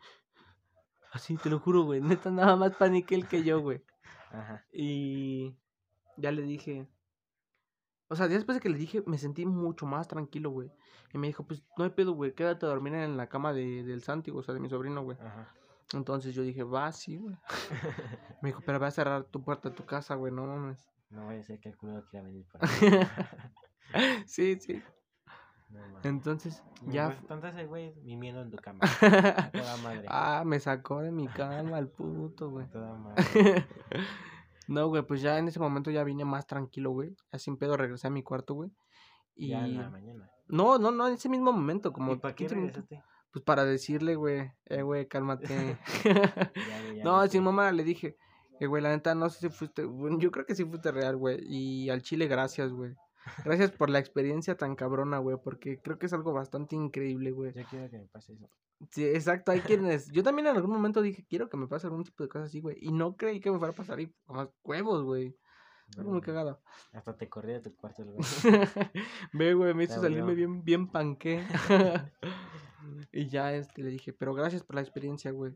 Así, te lo juro, güey. Neta, nada más panique el que yo, güey. Ajá. Y ya le dije... O sea, después de que le dije, me sentí mucho más tranquilo, güey. Y me dijo, pues, no hay pedo, güey. Quédate a dormir en la cama de, del Santi, o sea, de mi sobrino, güey. Ajá. Entonces yo dije, va, sí, güey. Me dijo, pero va a cerrar tu puerta de tu casa, güey, no mames. No vaya a ser que el culero quiera venir por ahí. sí, sí. No. Entonces, ya... Entonces el güey mimiendo en tu cama. Toda madre. ah, me sacó de mi cama el puto, güey. Toda madre. no, güey, pues ya en ese momento ya vine más tranquilo, güey. Ya sin pedo regresé a mi cuarto, güey. Y... Ya en la mañana. No, no, no, en ese mismo momento, como ¿Y para qué 15 minutos. Pues para decirle, güey, eh, güey, cálmate. Ya, güey, ya no, sin mamá le dije, eh, güey, la neta, no sé si fuiste, bueno, yo creo que sí fuiste real, güey. Y al chile, gracias, güey. Gracias por la experiencia tan cabrona, güey, porque creo que es algo bastante increíble, güey. Yo quiero que me pase eso. Sí, exacto, hay quienes. Yo también en algún momento dije, quiero que me pase algún tipo de cosas así, güey. Y no creí que me fuera a pasar y más huevos, güey. Algo muy cagado. Hasta te corrí de tu cuarto el güey. Ve, güey, me hizo salirme bien, bien panqué. y ya este le dije, pero gracias por la experiencia, güey.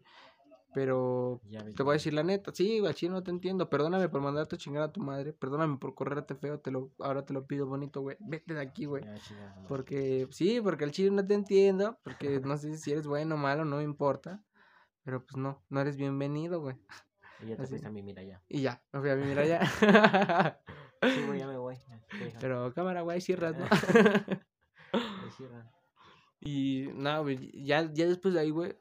Pero Ya te voy a decir la neta, sí, güey, chino, no te entiendo. Perdóname por mandarte a chingar a tu madre. Perdóname por correrte feo, te lo, ahora te lo pido bonito, güey. Vete de aquí, güey. Porque, sí, porque el chile no te entiendo. Porque no sé si eres bueno o malo, no me importa. Pero pues no, no eres bienvenido, güey. Y ya te así. fuiste a mimir allá. Y ya, me fui a vivir allá. Sí, güey, ya me voy. Te. Pero cámara, güey, cierras, ¿no? Y nada, güey, ya, ya después de ahí, güey.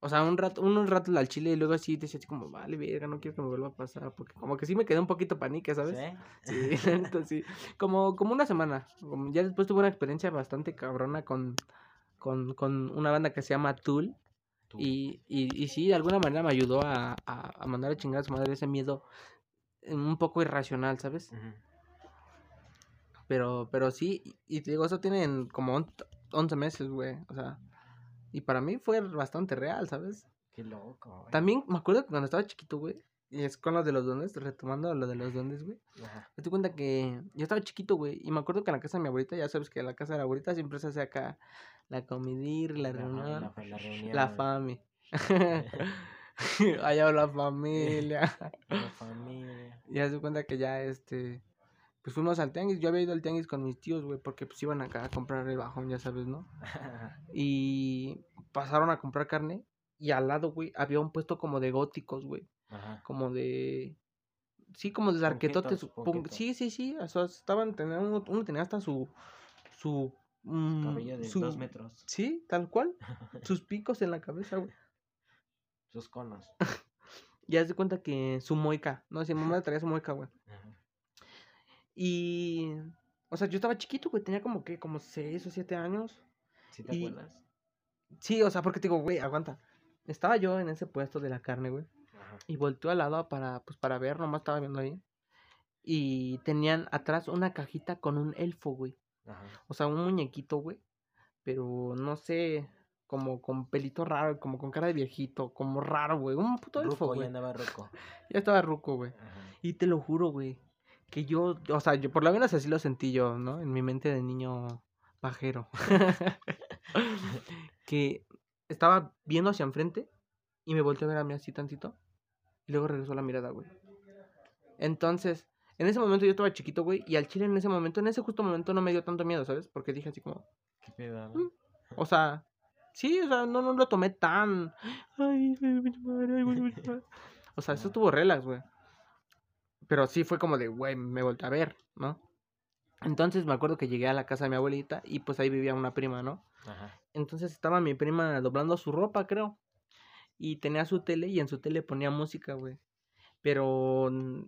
O sea, un rato, unos ratos al chile y luego así decía así como, vale, verga, no quiero que me vuelva a pasar. Porque como que sí me quedé un poquito panique, ¿sabes? ¿Sí? Sí, neta, sí. Como, como una semana. Como ya después tuve una experiencia bastante cabrona con, con, con una banda que se llama Tool. Y, y, y sí, de alguna manera me ayudó a, a, a mandar a chingar a su madre ese miedo eh, un poco irracional, ¿sabes? Pero, pero sí, y te digo, eso tienen como on- 11 meses, güey. O sea, y para mí fue bastante real, ¿sabes? Qué loco, güey. También me acuerdo que cuando estaba chiquito, güey, es con lo de los duendes, retomando lo de los duendes, güey. Ajá. Me di cuenta que yo estaba chiquito, güey, y me acuerdo que en la casa de mi abuelita, ya sabes que en la casa de la abuelita siempre se hace acá la comidir, la La- reunión, la- la, la reunión. fami. Allá la familia. La familia. Y cuenta que ya, este, pues fuimos al tianguis. Yo había ido al tianguis con mis tíos, güey, porque pues iban acá a comprar el bajón, ya sabes, ¿no? Y pasaron a comprar carne. Y al lado, güey, había un puesto como de góticos, güey. Ajá. Como de. Sí, como de arquetotes. Sí, sí, sí. O sea, estaban. Tenían, uno, uno tenía hasta su. Su. mm, Cabello de su- dos metros. Sí, tal cual. Sus picos en la cabeza, güey. Sus conos. Y haz de cuenta que su moica. No, si mi mamá traía su moica, güey. Ajá. Y. O sea, yo estaba chiquito, güey. Tenía como que, como 6 o 7 años. ¿Sí te Y- acuerdas? Sí, o sea, porque te digo, güey, aguanta. Estaba yo en ese puesto de la carne, güey. Ajá. Y volteó al lado para, pues, para ver, nomás estaba viendo ahí. Y tenían atrás una cajita con un elfo, güey. Ajá. O sea, un muñequito, güey. Pero no sé, como con pelito raro, como con cara de viejito, como raro, güey. Un puto elfo, Ruco, ya güey. andaba ruco. Ya estaba ruco, güey. Y te lo juro, güey. Que yo, o sea, yo por lo menos así lo sentí yo, ¿no? En mi mente de niño pajero. que estaba viendo hacia enfrente y me volteó a ver a mí así tantito. Y luego regresó la mirada, güey. Entonces, en ese momento yo estaba chiquito, güey. Y al chile en ese momento, en ese justo momento no me dio tanto miedo, ¿sabes? Porque dije así como, ¿Qué pedo? Mm. o sea, Sí, o sea, no, no lo tomé tan. Ay, madre, ay. O sea, eso estuvo relax, güey. Pero sí fue como de, güey, me volteé a ver, ¿no? Entonces me acuerdo que llegué a la casa de mi abuelita y pues ahí vivía una prima, ¿no? Ajá. Entonces estaba mi prima doblando su ropa, creo. Y tenía su tele y en su tele ponía música, güey. Pero mm,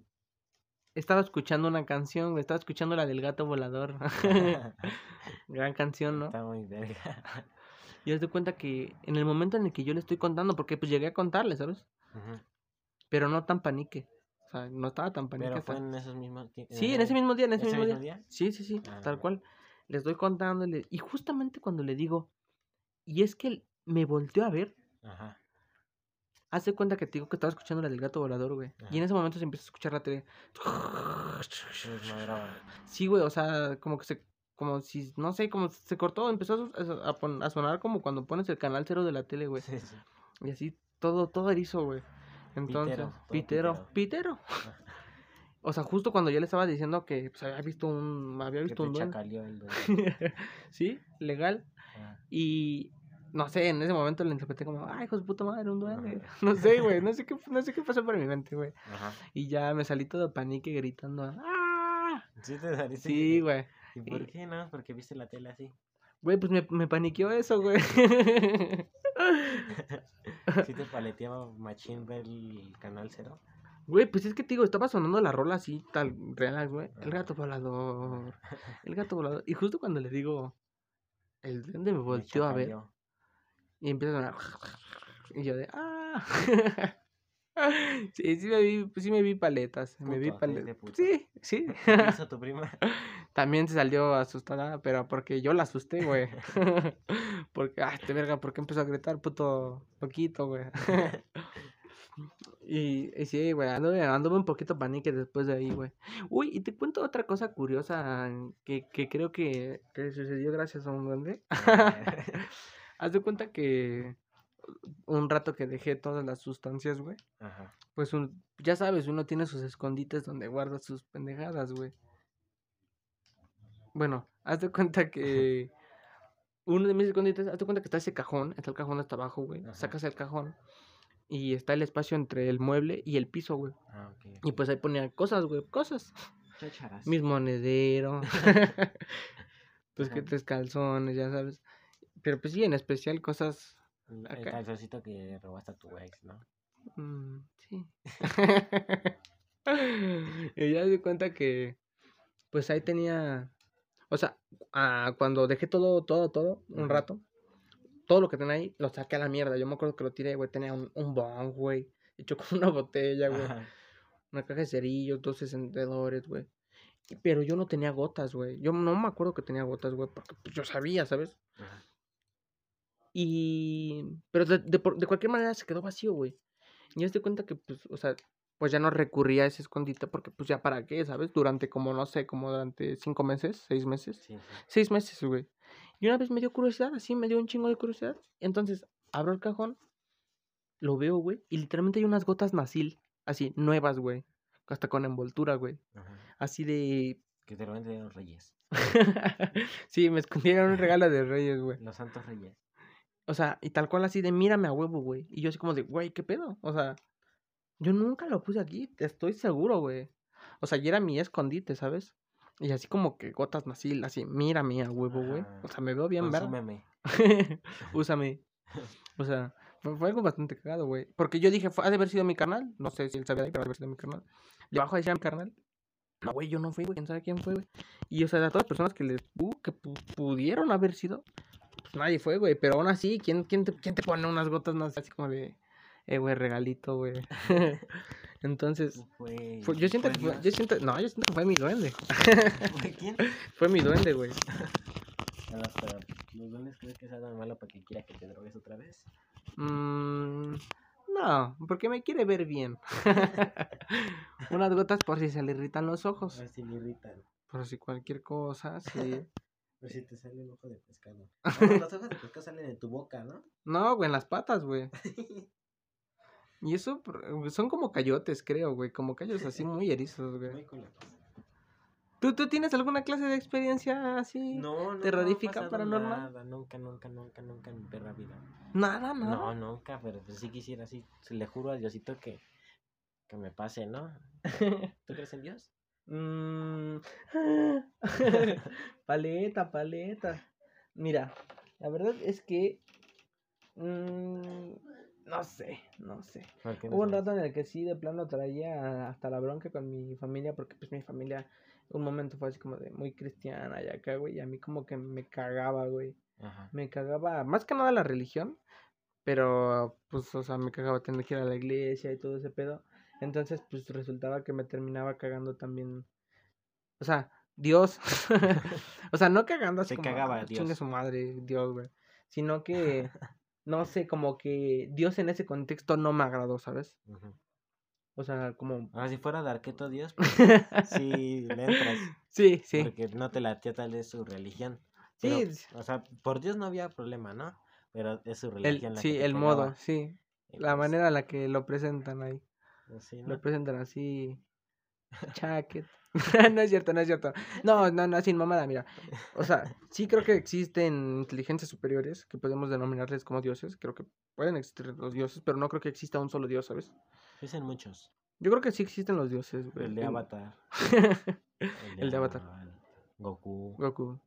estaba escuchando una canción, güey. Estaba escuchando la del gato volador. Gran canción, ¿no? Está muy verga. Y haz de cuenta que en el momento en el que yo le estoy contando, porque pues llegué a contarle, ¿sabes? Ujú. Pero no tan panique. O sea, no estaba tan panique. Pero fue en esos mismos ti- Sí, en ese mismo día, en ese, mismo, día. día? Sí, sí, sí, Ah, tal cual. Les doy contándole. Y justamente cuando le digo, y es que me volteó a ver, Ajá. Hace cuenta que te digo que estaba escuchando la del gato volador, güey. Y en ese momento se empieza a escuchar la tele. Sí, güey, o sea, como que se, como si, no sé, como se cortó, empezó a, a a sonar como cuando pones el canal cero de la tele, güey. Sí, sí. Y así, todo, todo erizo, güey. Entonces, pitero, pitero. O sea, justo cuando yo le estaba diciendo que pues, había visto un, había Que visto te un chacaleó el sí, legal. Ah, Y no sé, en ese momento le interpreté como, ay, hijo de puta madre, un duende. No sé, güey, no sé qué, no sé qué pasó por mi mente, güey. Y ya me salí todo panique gritando, ¡ah! ¿Sí te saliste? Sí, güey. ¿Y por qué no? Porque viste la tele así. Güey, pues me, me paniqueó eso, güey. ¿Sí te paleteaba machín ver el canal cero? Güey, pues es que te digo, estaba sonando la rola así, tal, relax, güey. El gato volador. El gato volador. Y justo cuando le digo, el duende me volteó a ver. Y empieza a sonar. Y yo de, ¡ah! Sí, sí me vi, sí me vi paletas. me vi Puto, paletas. puto. Sí, sí. ¿Qué hizo tu prima? También se salió asustada, pero porque yo la asusté, güey. porque, ay, te verga, ¿por qué empezó a gritar, puto loquito, güey? y, y sí, güey, anduve, anduve un poquito panique después de ahí, güey. Uy, y te cuento otra cosa curiosa que, que creo que, que sucedió gracias a un duende. Haz de cuenta que un rato que dejé todas las sustancias, güey. Ajá. Pues un, ya sabes, uno tiene sus escondites donde guarda sus pendejadas, güey. Bueno, haz de cuenta que uno de mis escondites, haz de cuenta que está ese cajón, está el cajón hasta abajo, güey. Ajá. Sacas el cajón y está el espacio entre el mueble y el piso, güey. Ah. Y pues ahí ponía cosas, güey, cosas. Mis monedero. pues que tres calzones, ya sabes. Pero pues sí, en especial cosas. El acá. calzoncito que robaste a tu ex, ¿no? Mm, sí. y ya di cuenta que, pues ahí tenía, o sea, ah, cuando dejé todo, todo, todo, un rato, todo lo que tenía ahí, lo saqué a la mierda. Yo me acuerdo que lo tiré, güey, tenía un, un bong, güey, hecho con una botella, güey, Ajá. una caja de cerillos, dos encendedores, güey. Pero yo no tenía gotas, güey. Yo no me acuerdo que tenía gotas, güey, porque pues, yo sabía, ¿sabes? Ajá. Y. Pero de, de, de cualquier manera se quedó vacío, güey. Y ya te cuenta que, pues, o sea, pues ya no recurría a ese escondite porque, pues, ya para qué, ¿sabes? Durante como, no sé, como durante cinco meses, seis meses. Sí, sí. Seis meses, güey. Y una vez me dio curiosidad, así, me dio un chingo de curiosidad. Entonces, abro el cajón, lo veo, güey, y literalmente hay unas gotas Nasil, así, nuevas, güey. Hasta con envoltura, güey. Así de. Que te lo venden los reyes. sí, me escondieron un regalo de Reyes, güey. Los santos reyes. O sea, y tal cual así de mírame a huevo, güey. Y yo así como de, güey, ¿qué pedo? O sea, yo nunca lo puse aquí, te estoy seguro, güey. O sea, y era mi escondite, ¿sabes? Y así como que gotas nasil, así, mírame a huevo, güey. Ajá. O sea, me veo bien, ¿verdad? Consúmeme. Úsame. O sea, fue, fue algo bastante cagado, güey. Porque yo dije, fue- ha de haber sido mi carnal. No sé si él sabía de ahí, pero ha de haber sido mi carnal. Le bajo a decir a mi carnal. No, güey, yo no fui, güey. ¿Quién sabe quién fue, güey? Y, o sea, a todas las personas que les uh, que pu- pudieron haber sido, nadie fue, güey. Pero aún así, ¿quién, quién, te, quién te pone unas gotas más así como de, eh, güey, regalito, güey? Entonces, fue- yo siento que fue, yo siento, no, yo siento que fue mi duende. ¿Fue quién? Fue mi duende, güey. No, pero los duendes crees que es algo malo para que quiera que te drogues otra vez. Mm, no, porque me quiere ver bien. Unas gotas por si se le irritan los ojos. ver si le irritan. Por si cualquier cosa, sí. A ver si te sale un ojo de pescado. No, los ojos de pescado salen de tu boca, ¿no? No, güey, en las patas, güey. Y eso son como cayotes, creo, güey. Como callos así muy erizos, Muy güey. ¿Tú, ¿Tú tienes alguna clase de experiencia así? No, no. ¿Terrorífica, no paranormal? Nada, nunca, nunca, nunca, nunca en mi perra vida. Nada, nada. No, nunca, pero pues sí quisiera, sí, Le juro a Diosito que, que me pase, ¿no? ¿Tú crees en Dios? Mm. paleta, paleta. Mira, la verdad es que. mm, no sé, no sé. ¿Por qué no Hubo un rato en el que sí, de plano traía hasta la bronca con mi familia, porque pues mi familia, un momento fue así como de muy cristiana y acá, güey, y a mí como que me cagaba, güey. Ajá. Me cagaba, más que nada la religión, pero pues, o sea, me cagaba tener que ir a la iglesia y todo ese pedo. Entonces, pues resultaba que me terminaba cagando también. O sea, Dios. o sea, no cagando así como, cagaba "Ah, Dios". chingue su madre, Dios, güey. Sino que, no sé, como que Dios en ese contexto no me agradó, ¿sabes? O sea, como... Ahora, si fuera de Arqueto Dios, pues sí, le entras. sí, sí. Porque no te latía tal vez su religión. Sí, Pero, o sea, por Dios no había problema, ¿no? Pero es su el, religión la que sí, te el modo, sí. La pues, manera en la que lo presentan ahí. Pues, Lo presentan así. Chaquet. no es cierto, no es cierto. No, no, no, sin mamada, mira. O sea, sí creo que existen inteligencias superiores que podemos denominarles como dioses. Creo que pueden existir los dioses, pero no creo que exista un solo dios, ¿sabes? Dicen muchos. Yo creo que sí existen los dioses, güey. El de En- Avatar. El de Avatar. Goku. Goku.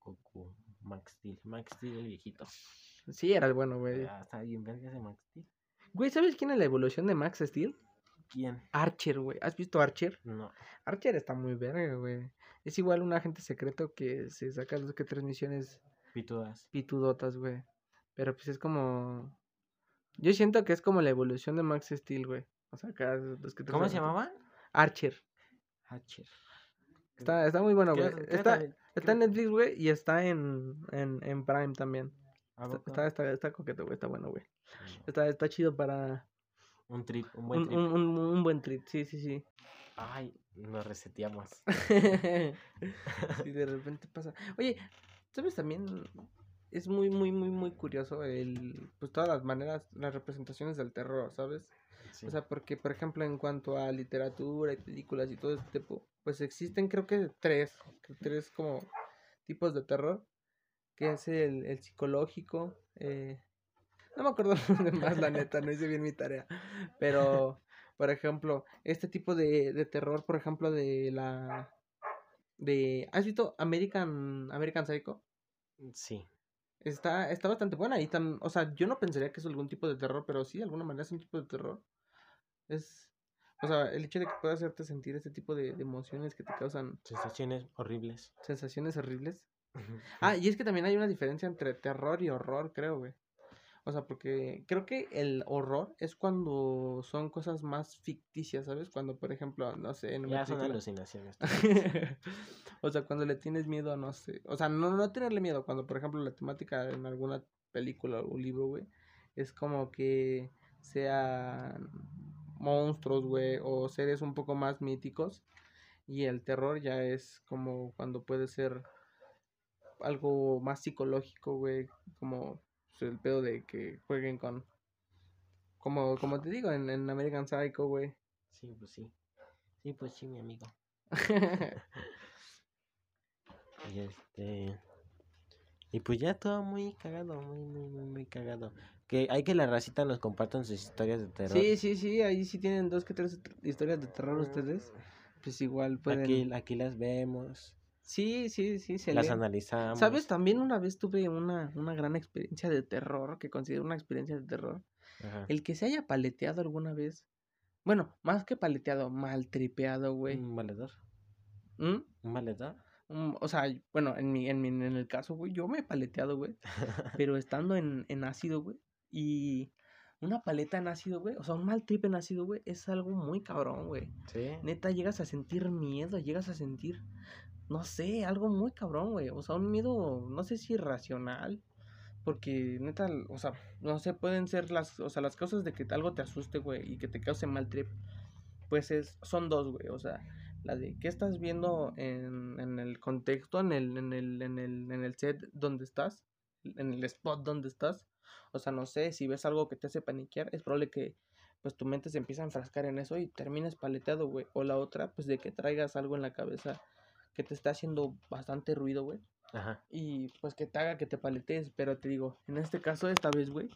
Goku. Max Steel. Max Steel, el viejito. Sí, era el bueno, güey. Ah, bien verga ese Max Steel. Güey, ¿sabes quién es la evolución de Max Steel? ¿Quién? Archer, güey. ¿Has visto Archer? No. Archer está muy verga, güey. Es igual un agente secreto que se saca dos que tres misiones Pitudas. pitudotas, güey. Pero pues es como. Yo siento que es como la evolución de Max Steel, güey. O sea, acá los que tres ¿Cómo se llamaban? Archer. Hatcher. Está, está muy bueno, güey. Está, está en Netflix, güey, y está en, en, en Prime también. ¿A Está, está, está, está coqueto, güey. Está bueno, güey. Está, está chido para Un trip, un buen trip. un, un, un buen trip. Sí, sí, sí. Ay, nos reseteamos. y de repente pasa. Oye, ¿sabes también? Es muy, muy, muy, muy curioso el, pues todas las maneras, las representaciones del terror, ¿sabes? Sí. O sea, porque, por ejemplo, en cuanto a literatura y películas y todo este tipo, pues existen creo que tres, tres como tipos de terror, que es el, el psicológico, eh, no me acuerdo de más, la neta, no hice bien mi tarea, pero, por ejemplo, este tipo de, de terror, por ejemplo, de la, de, ¿has visto American, American Psycho? sí. Está, está bastante buena y tam, o sea, yo no pensaría que es algún tipo de terror, pero sí, de alguna manera es un tipo de terror. Es, o sea, el hecho de que pueda hacerte sentir este tipo de, de emociones que te causan Sensaciones horribles. sensaciones horribles. Ah, y es que también hay una diferencia entre terror y horror, creo, güey. O sea, porque creo que el horror es cuando son cosas más ficticias, ¿sabes? Cuando, por ejemplo, no sé, en una ya son película- alucinaciones. o sea, cuando le tienes miedo, no sé. O sea, no, no tenerle miedo. Cuando, por ejemplo, la temática en alguna película o libro, güey, es como que sean monstruos, güey, o seres un poco más míticos. Y el terror ya es como cuando puede ser algo más psicológico, güey, como pues, el pedo de que jueguen con... Como, como te digo, en, en American Psycho, güey. Sí, pues sí. Sí, pues sí, mi amigo. Y este. Y pues ya todo muy cagado, muy, muy, muy, muy cagado. Que hay que la racita nos compartan sus historias de terror. Sí, sí, sí, ahí sí tienen dos que tres historias de terror ustedes. Pues igual pueden... Aquí, aquí las vemos, Sí, sí, sí, se las leen. analizamos. ¿Sabes? También una vez tuve una, una gran experiencia de terror, que considero una experiencia de terror. Ajá. El que se haya paleteado alguna vez. Bueno, más que paleteado, maltripeado, güey. Un valedor. ¿Mm? Un valedor. Mm, o sea, bueno, en mi, en mi, en el caso, güey, yo me he paleteado, güey. pero estando en, en ácido, güey. Y una paleta en ácido, güey. O sea, un mal trip en ácido, güey. Es algo muy cabrón, güey. Sí. Neta, llegas a sentir miedo, llegas a sentir, no sé, algo muy cabrón, güey. O sea, un miedo, no sé si irracional. Porque, neta, o sea, no sé, pueden ser las, o sea, las causas de que algo te asuste, güey, y que te cause mal trip. Pues es, son dos, güey. O sea, la de qué estás viendo en, en el contexto, en el, en el, en el, en el set donde estás, en el spot donde estás. O sea, no sé, si ves algo que te hace paniquear, es probable que pues tu mente se empieza a enfrascar en eso y termines paleteado, güey. O la otra, pues de que traigas algo en la cabeza que te está haciendo bastante ruido, güey. Ajá. Y pues que te haga que te paletes. Pero te digo, en este caso, esta vez, güey,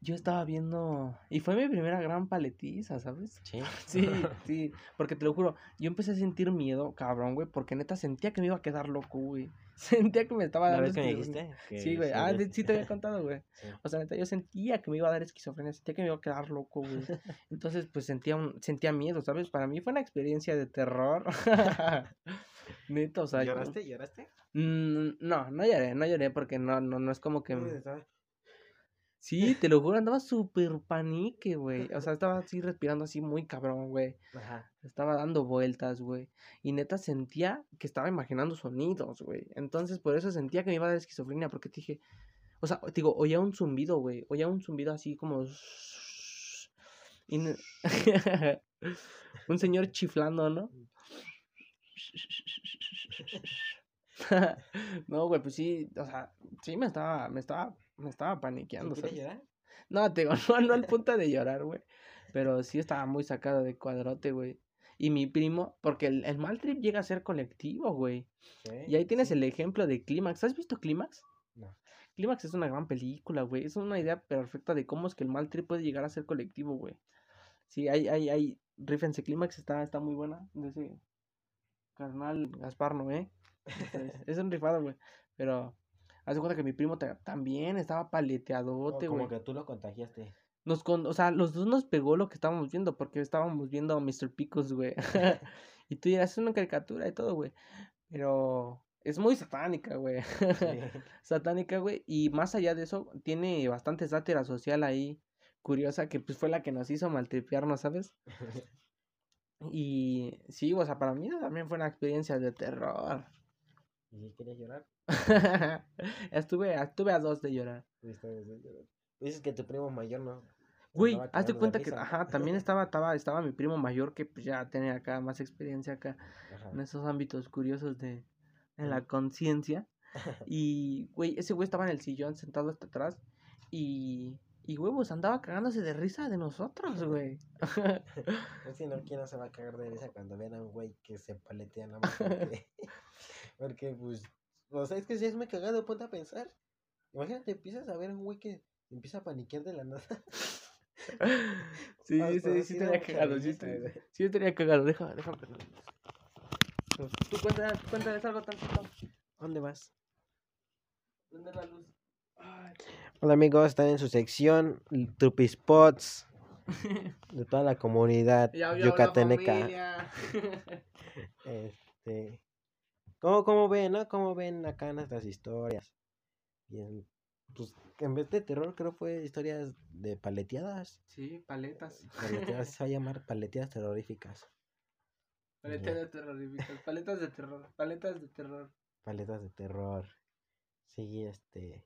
yo estaba viendo. Y fue mi primera gran paletiza, ¿sabes? Sí. Sí, sí. Porque te lo juro, yo empecé a sentir miedo, cabrón, güey. Porque neta sentía que me iba a quedar loco, güey. Sentía que me estaba ¿La dando. vez que me dijiste? que Sí, güey. Ah, sí te había contado, güey. Sí. O sea, neta, yo sentía que me iba a dar esquizofrenia, sentía que me iba a quedar loco, güey. Entonces, pues sentía un, sentía miedo, ¿sabes? Para mí fue una experiencia de terror. Neta, o sea. ¿Lloraste? ¿Lloraste? Mm, no, no lloré, no lloré porque no, no, no es como que. Sí, te lo juro, andaba súper panique, güey. O sea, estaba así respirando así muy cabrón, güey. Ajá. Estaba dando vueltas, güey. Y neta sentía que estaba imaginando sonidos, güey. Entonces, por eso sentía que me iba a dar esquizofrenia, porque dije. O sea, te digo, oía un zumbido, güey. Oía un zumbido así como. y un señor chiflando, ¿no? no, güey, pues sí, o sea, sí me estaba, me estaba, me estaba ¿Sí paniqueando, llorar? No, te digo, no, no al punto de llorar, güey. Pero sí estaba muy sacado de cuadrote, güey. Y mi primo, porque el, el mal trip llega a ser colectivo, güey. Y ahí tienes Sí. el ejemplo de Clímax. ¿Has visto Clímax? No. Clímax es una gran película, güey. Es una idea perfecta de cómo es que el mal trip puede llegar a ser colectivo, güey. Sí, hay, hay, hay. Rífense, Clímax está, está muy buena. De ese carnal Gaspar Noé. Es, es un rifado, güey. Pero haz de cuenta que mi primo ta- también estaba paleteadote, güey. como que tú lo contagiaste. Nos con, o sea, los dos nos pegó lo que estábamos viendo, porque estábamos viendo a Mr. Picos, güey. y tú dirás, es una caricatura y todo, güey. Pero es muy satánica, güey. Sí. satánica, güey. Y más allá de eso, tiene bastante sátira social ahí, curiosa, que pues fue la que nos hizo maltripearnos, ¿sabes? Y sí, o sea, para mí también fue una experiencia de terror. ¿Y si querías llorar? estuve, estuve a dos de llorar. Dices que tu primo mayor no. Güey, andaba haz de cagando de cuenta que, ajá, también estaba, estaba, estaba mi primo mayor que pues ya tenía acá más experiencia acá Ajá. en esos ámbitos curiosos de, de la conciencia. Y, güey, ese güey estaba en el sillón sentado hasta atrás y, y huevos, andaba cagándose de risa de nosotros, güey. Es que no, ¿quién no se va a cagar de risa cuando vean a un güey que se paletea nada más? Porque, porque, pues, o sea, es que si es muy cagado, ponte a pensar. Imagínate, empiezas a ver a un güey que empieza a paniquear de la nada. Sí, sí, sí, da tenía cagado, sí, sí tenía cagado, deja, deja. prender. Pues, Tú cuéntales, cuéntales algo tantito. ¿Dónde vas? Prender la luz. Hola amigos, están en su sección Trupispots de toda la comunidad familia. Este, ¿cómo, ¿Cómo ven, no? ¿Cómo ven acá nuestras historias? Bien, pues en vez de terror creo fue historias de paleteadas. Sí, paletas. Paleteadas se va a llamar paleteadas terroríficas. Paletas de terroríficas. Paletas de terror. Paletas de terror. Paletas de terror. Sí, este.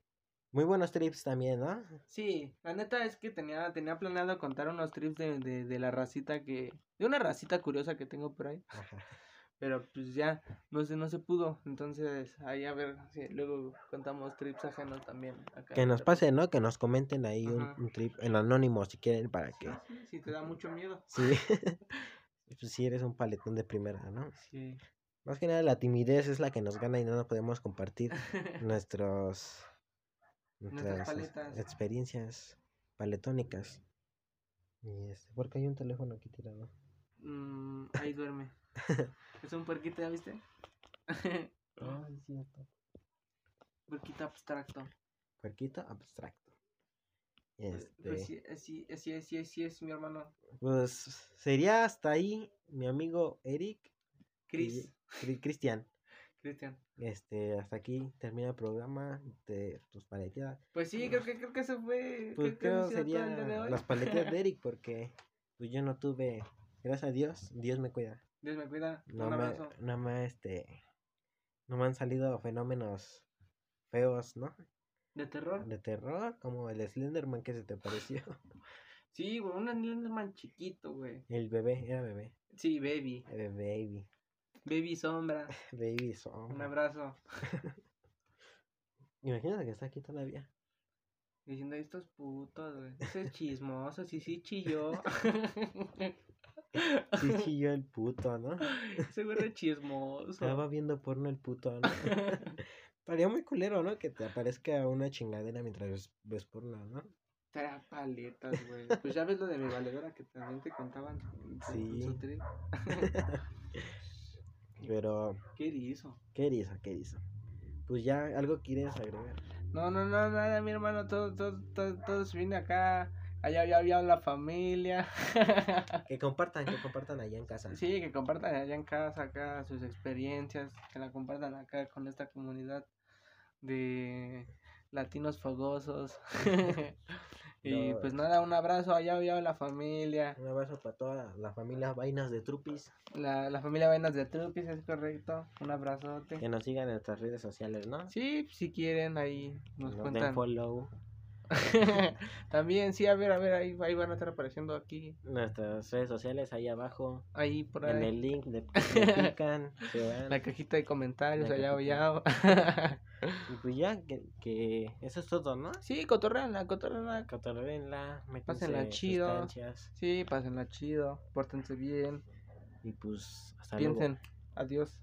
Muy buenos trips también, ¿no? Sí, la neta es que tenía, tenía planeado contar unos trips de, de, de la racita que. De una racita curiosa que tengo por ahí. Ajá. Pero pues ya, no se, no se pudo. Entonces, ahí a ver si luego contamos trips ajenos también. Acá Que nos pase, ¿no? Que nos comenten ahí un, trip en anónimo si quieren para Sí, que. sí, sí, te da mucho miedo. Sí. pues si eres un paletón de primera, ¿no? Sí. Más que nada la timidez es la que nos gana y no nos podemos compartir nuestros nuestras paletas. experiencias paletónicas. Y este, porque hay un teléfono aquí tirado. Mm, ahí duerme. es un puerquito, ¿ya viste? Ay, cierto. puerquito abstracto. Puerquito abstracto. Pues- Este, Pues sí, así, así, así, así es mi hermano. pues sería hasta ahí mi amigo Eric Chris. Cristian. Cristian. Este, hasta aquí termina el programa de tus paleteadas. Pues sí, creo que, creo que eso fue. Pues creo que creo de sería las paletas de Eric porque pues yo no tuve, gracias a Dios, Dios me cuida. Dios me cuida. No un me, abrazo. no me, este, no me han salido fenómenos feos, ¿no? ¿De terror? De terror, como el Slenderman que se te pareció. Sí, güey, un Slenderman chiquito, güey. El bebé, era bebé. Sí, baby. Baby. Baby sombra. Baby son. Un abrazo. Imagínate que está aquí todavía. Diciendo estos putos, güey. Ese es chismoso, sí, sí chilló. Sí chilló el puto, ¿no? Ese güey era chismoso. Estaba viendo porno el puto, ¿no? Estaría muy culero, ¿no? Que te aparezca una chingadera mientras ves, ves porno, ¿no? Trae paletas, güey. Pues ya ves lo de mi valedora que también te contaban. Sí. Pero, ¿Qué hizo? ¿qué hizo? ¿Qué hizo? Pues ya, ¿algo quieres agregar? No, no, no, nada, mi hermano. Todo, todo, todo, todo se viene acá. Allá ya había la familia. Que compartan, que compartan allá en casa. Sí, que compartan allá en casa acá sus experiencias, que la compartan acá con esta comunidad de latinos fogosos. y pues nada, un abrazo allá allá a la familia, Un abrazo para toda la familia Vainas de Trupis. la, la familia Vainas de Trupis, es correcto, un abrazote. Que nos sigan en nuestras redes sociales, ¿no? Sí, si quieren ahí nos Nos den cuentan. follow. También, sí, a ver, a ver, ahí, ahí van a estar apareciendo aquí, Nuestras redes sociales ahí abajo. ahí por En ahí. el link de, pican, se van. La cajita de comentarios, La allá allá. Y pues ya, que, que eso es todo, ¿no? sí, cotorreanla, cotorreanla. Cotorrenla, Pásenla chido. sustancias. Sí, pásenla chido, pórtense bien, Y pues hasta luego. piensen, adiós.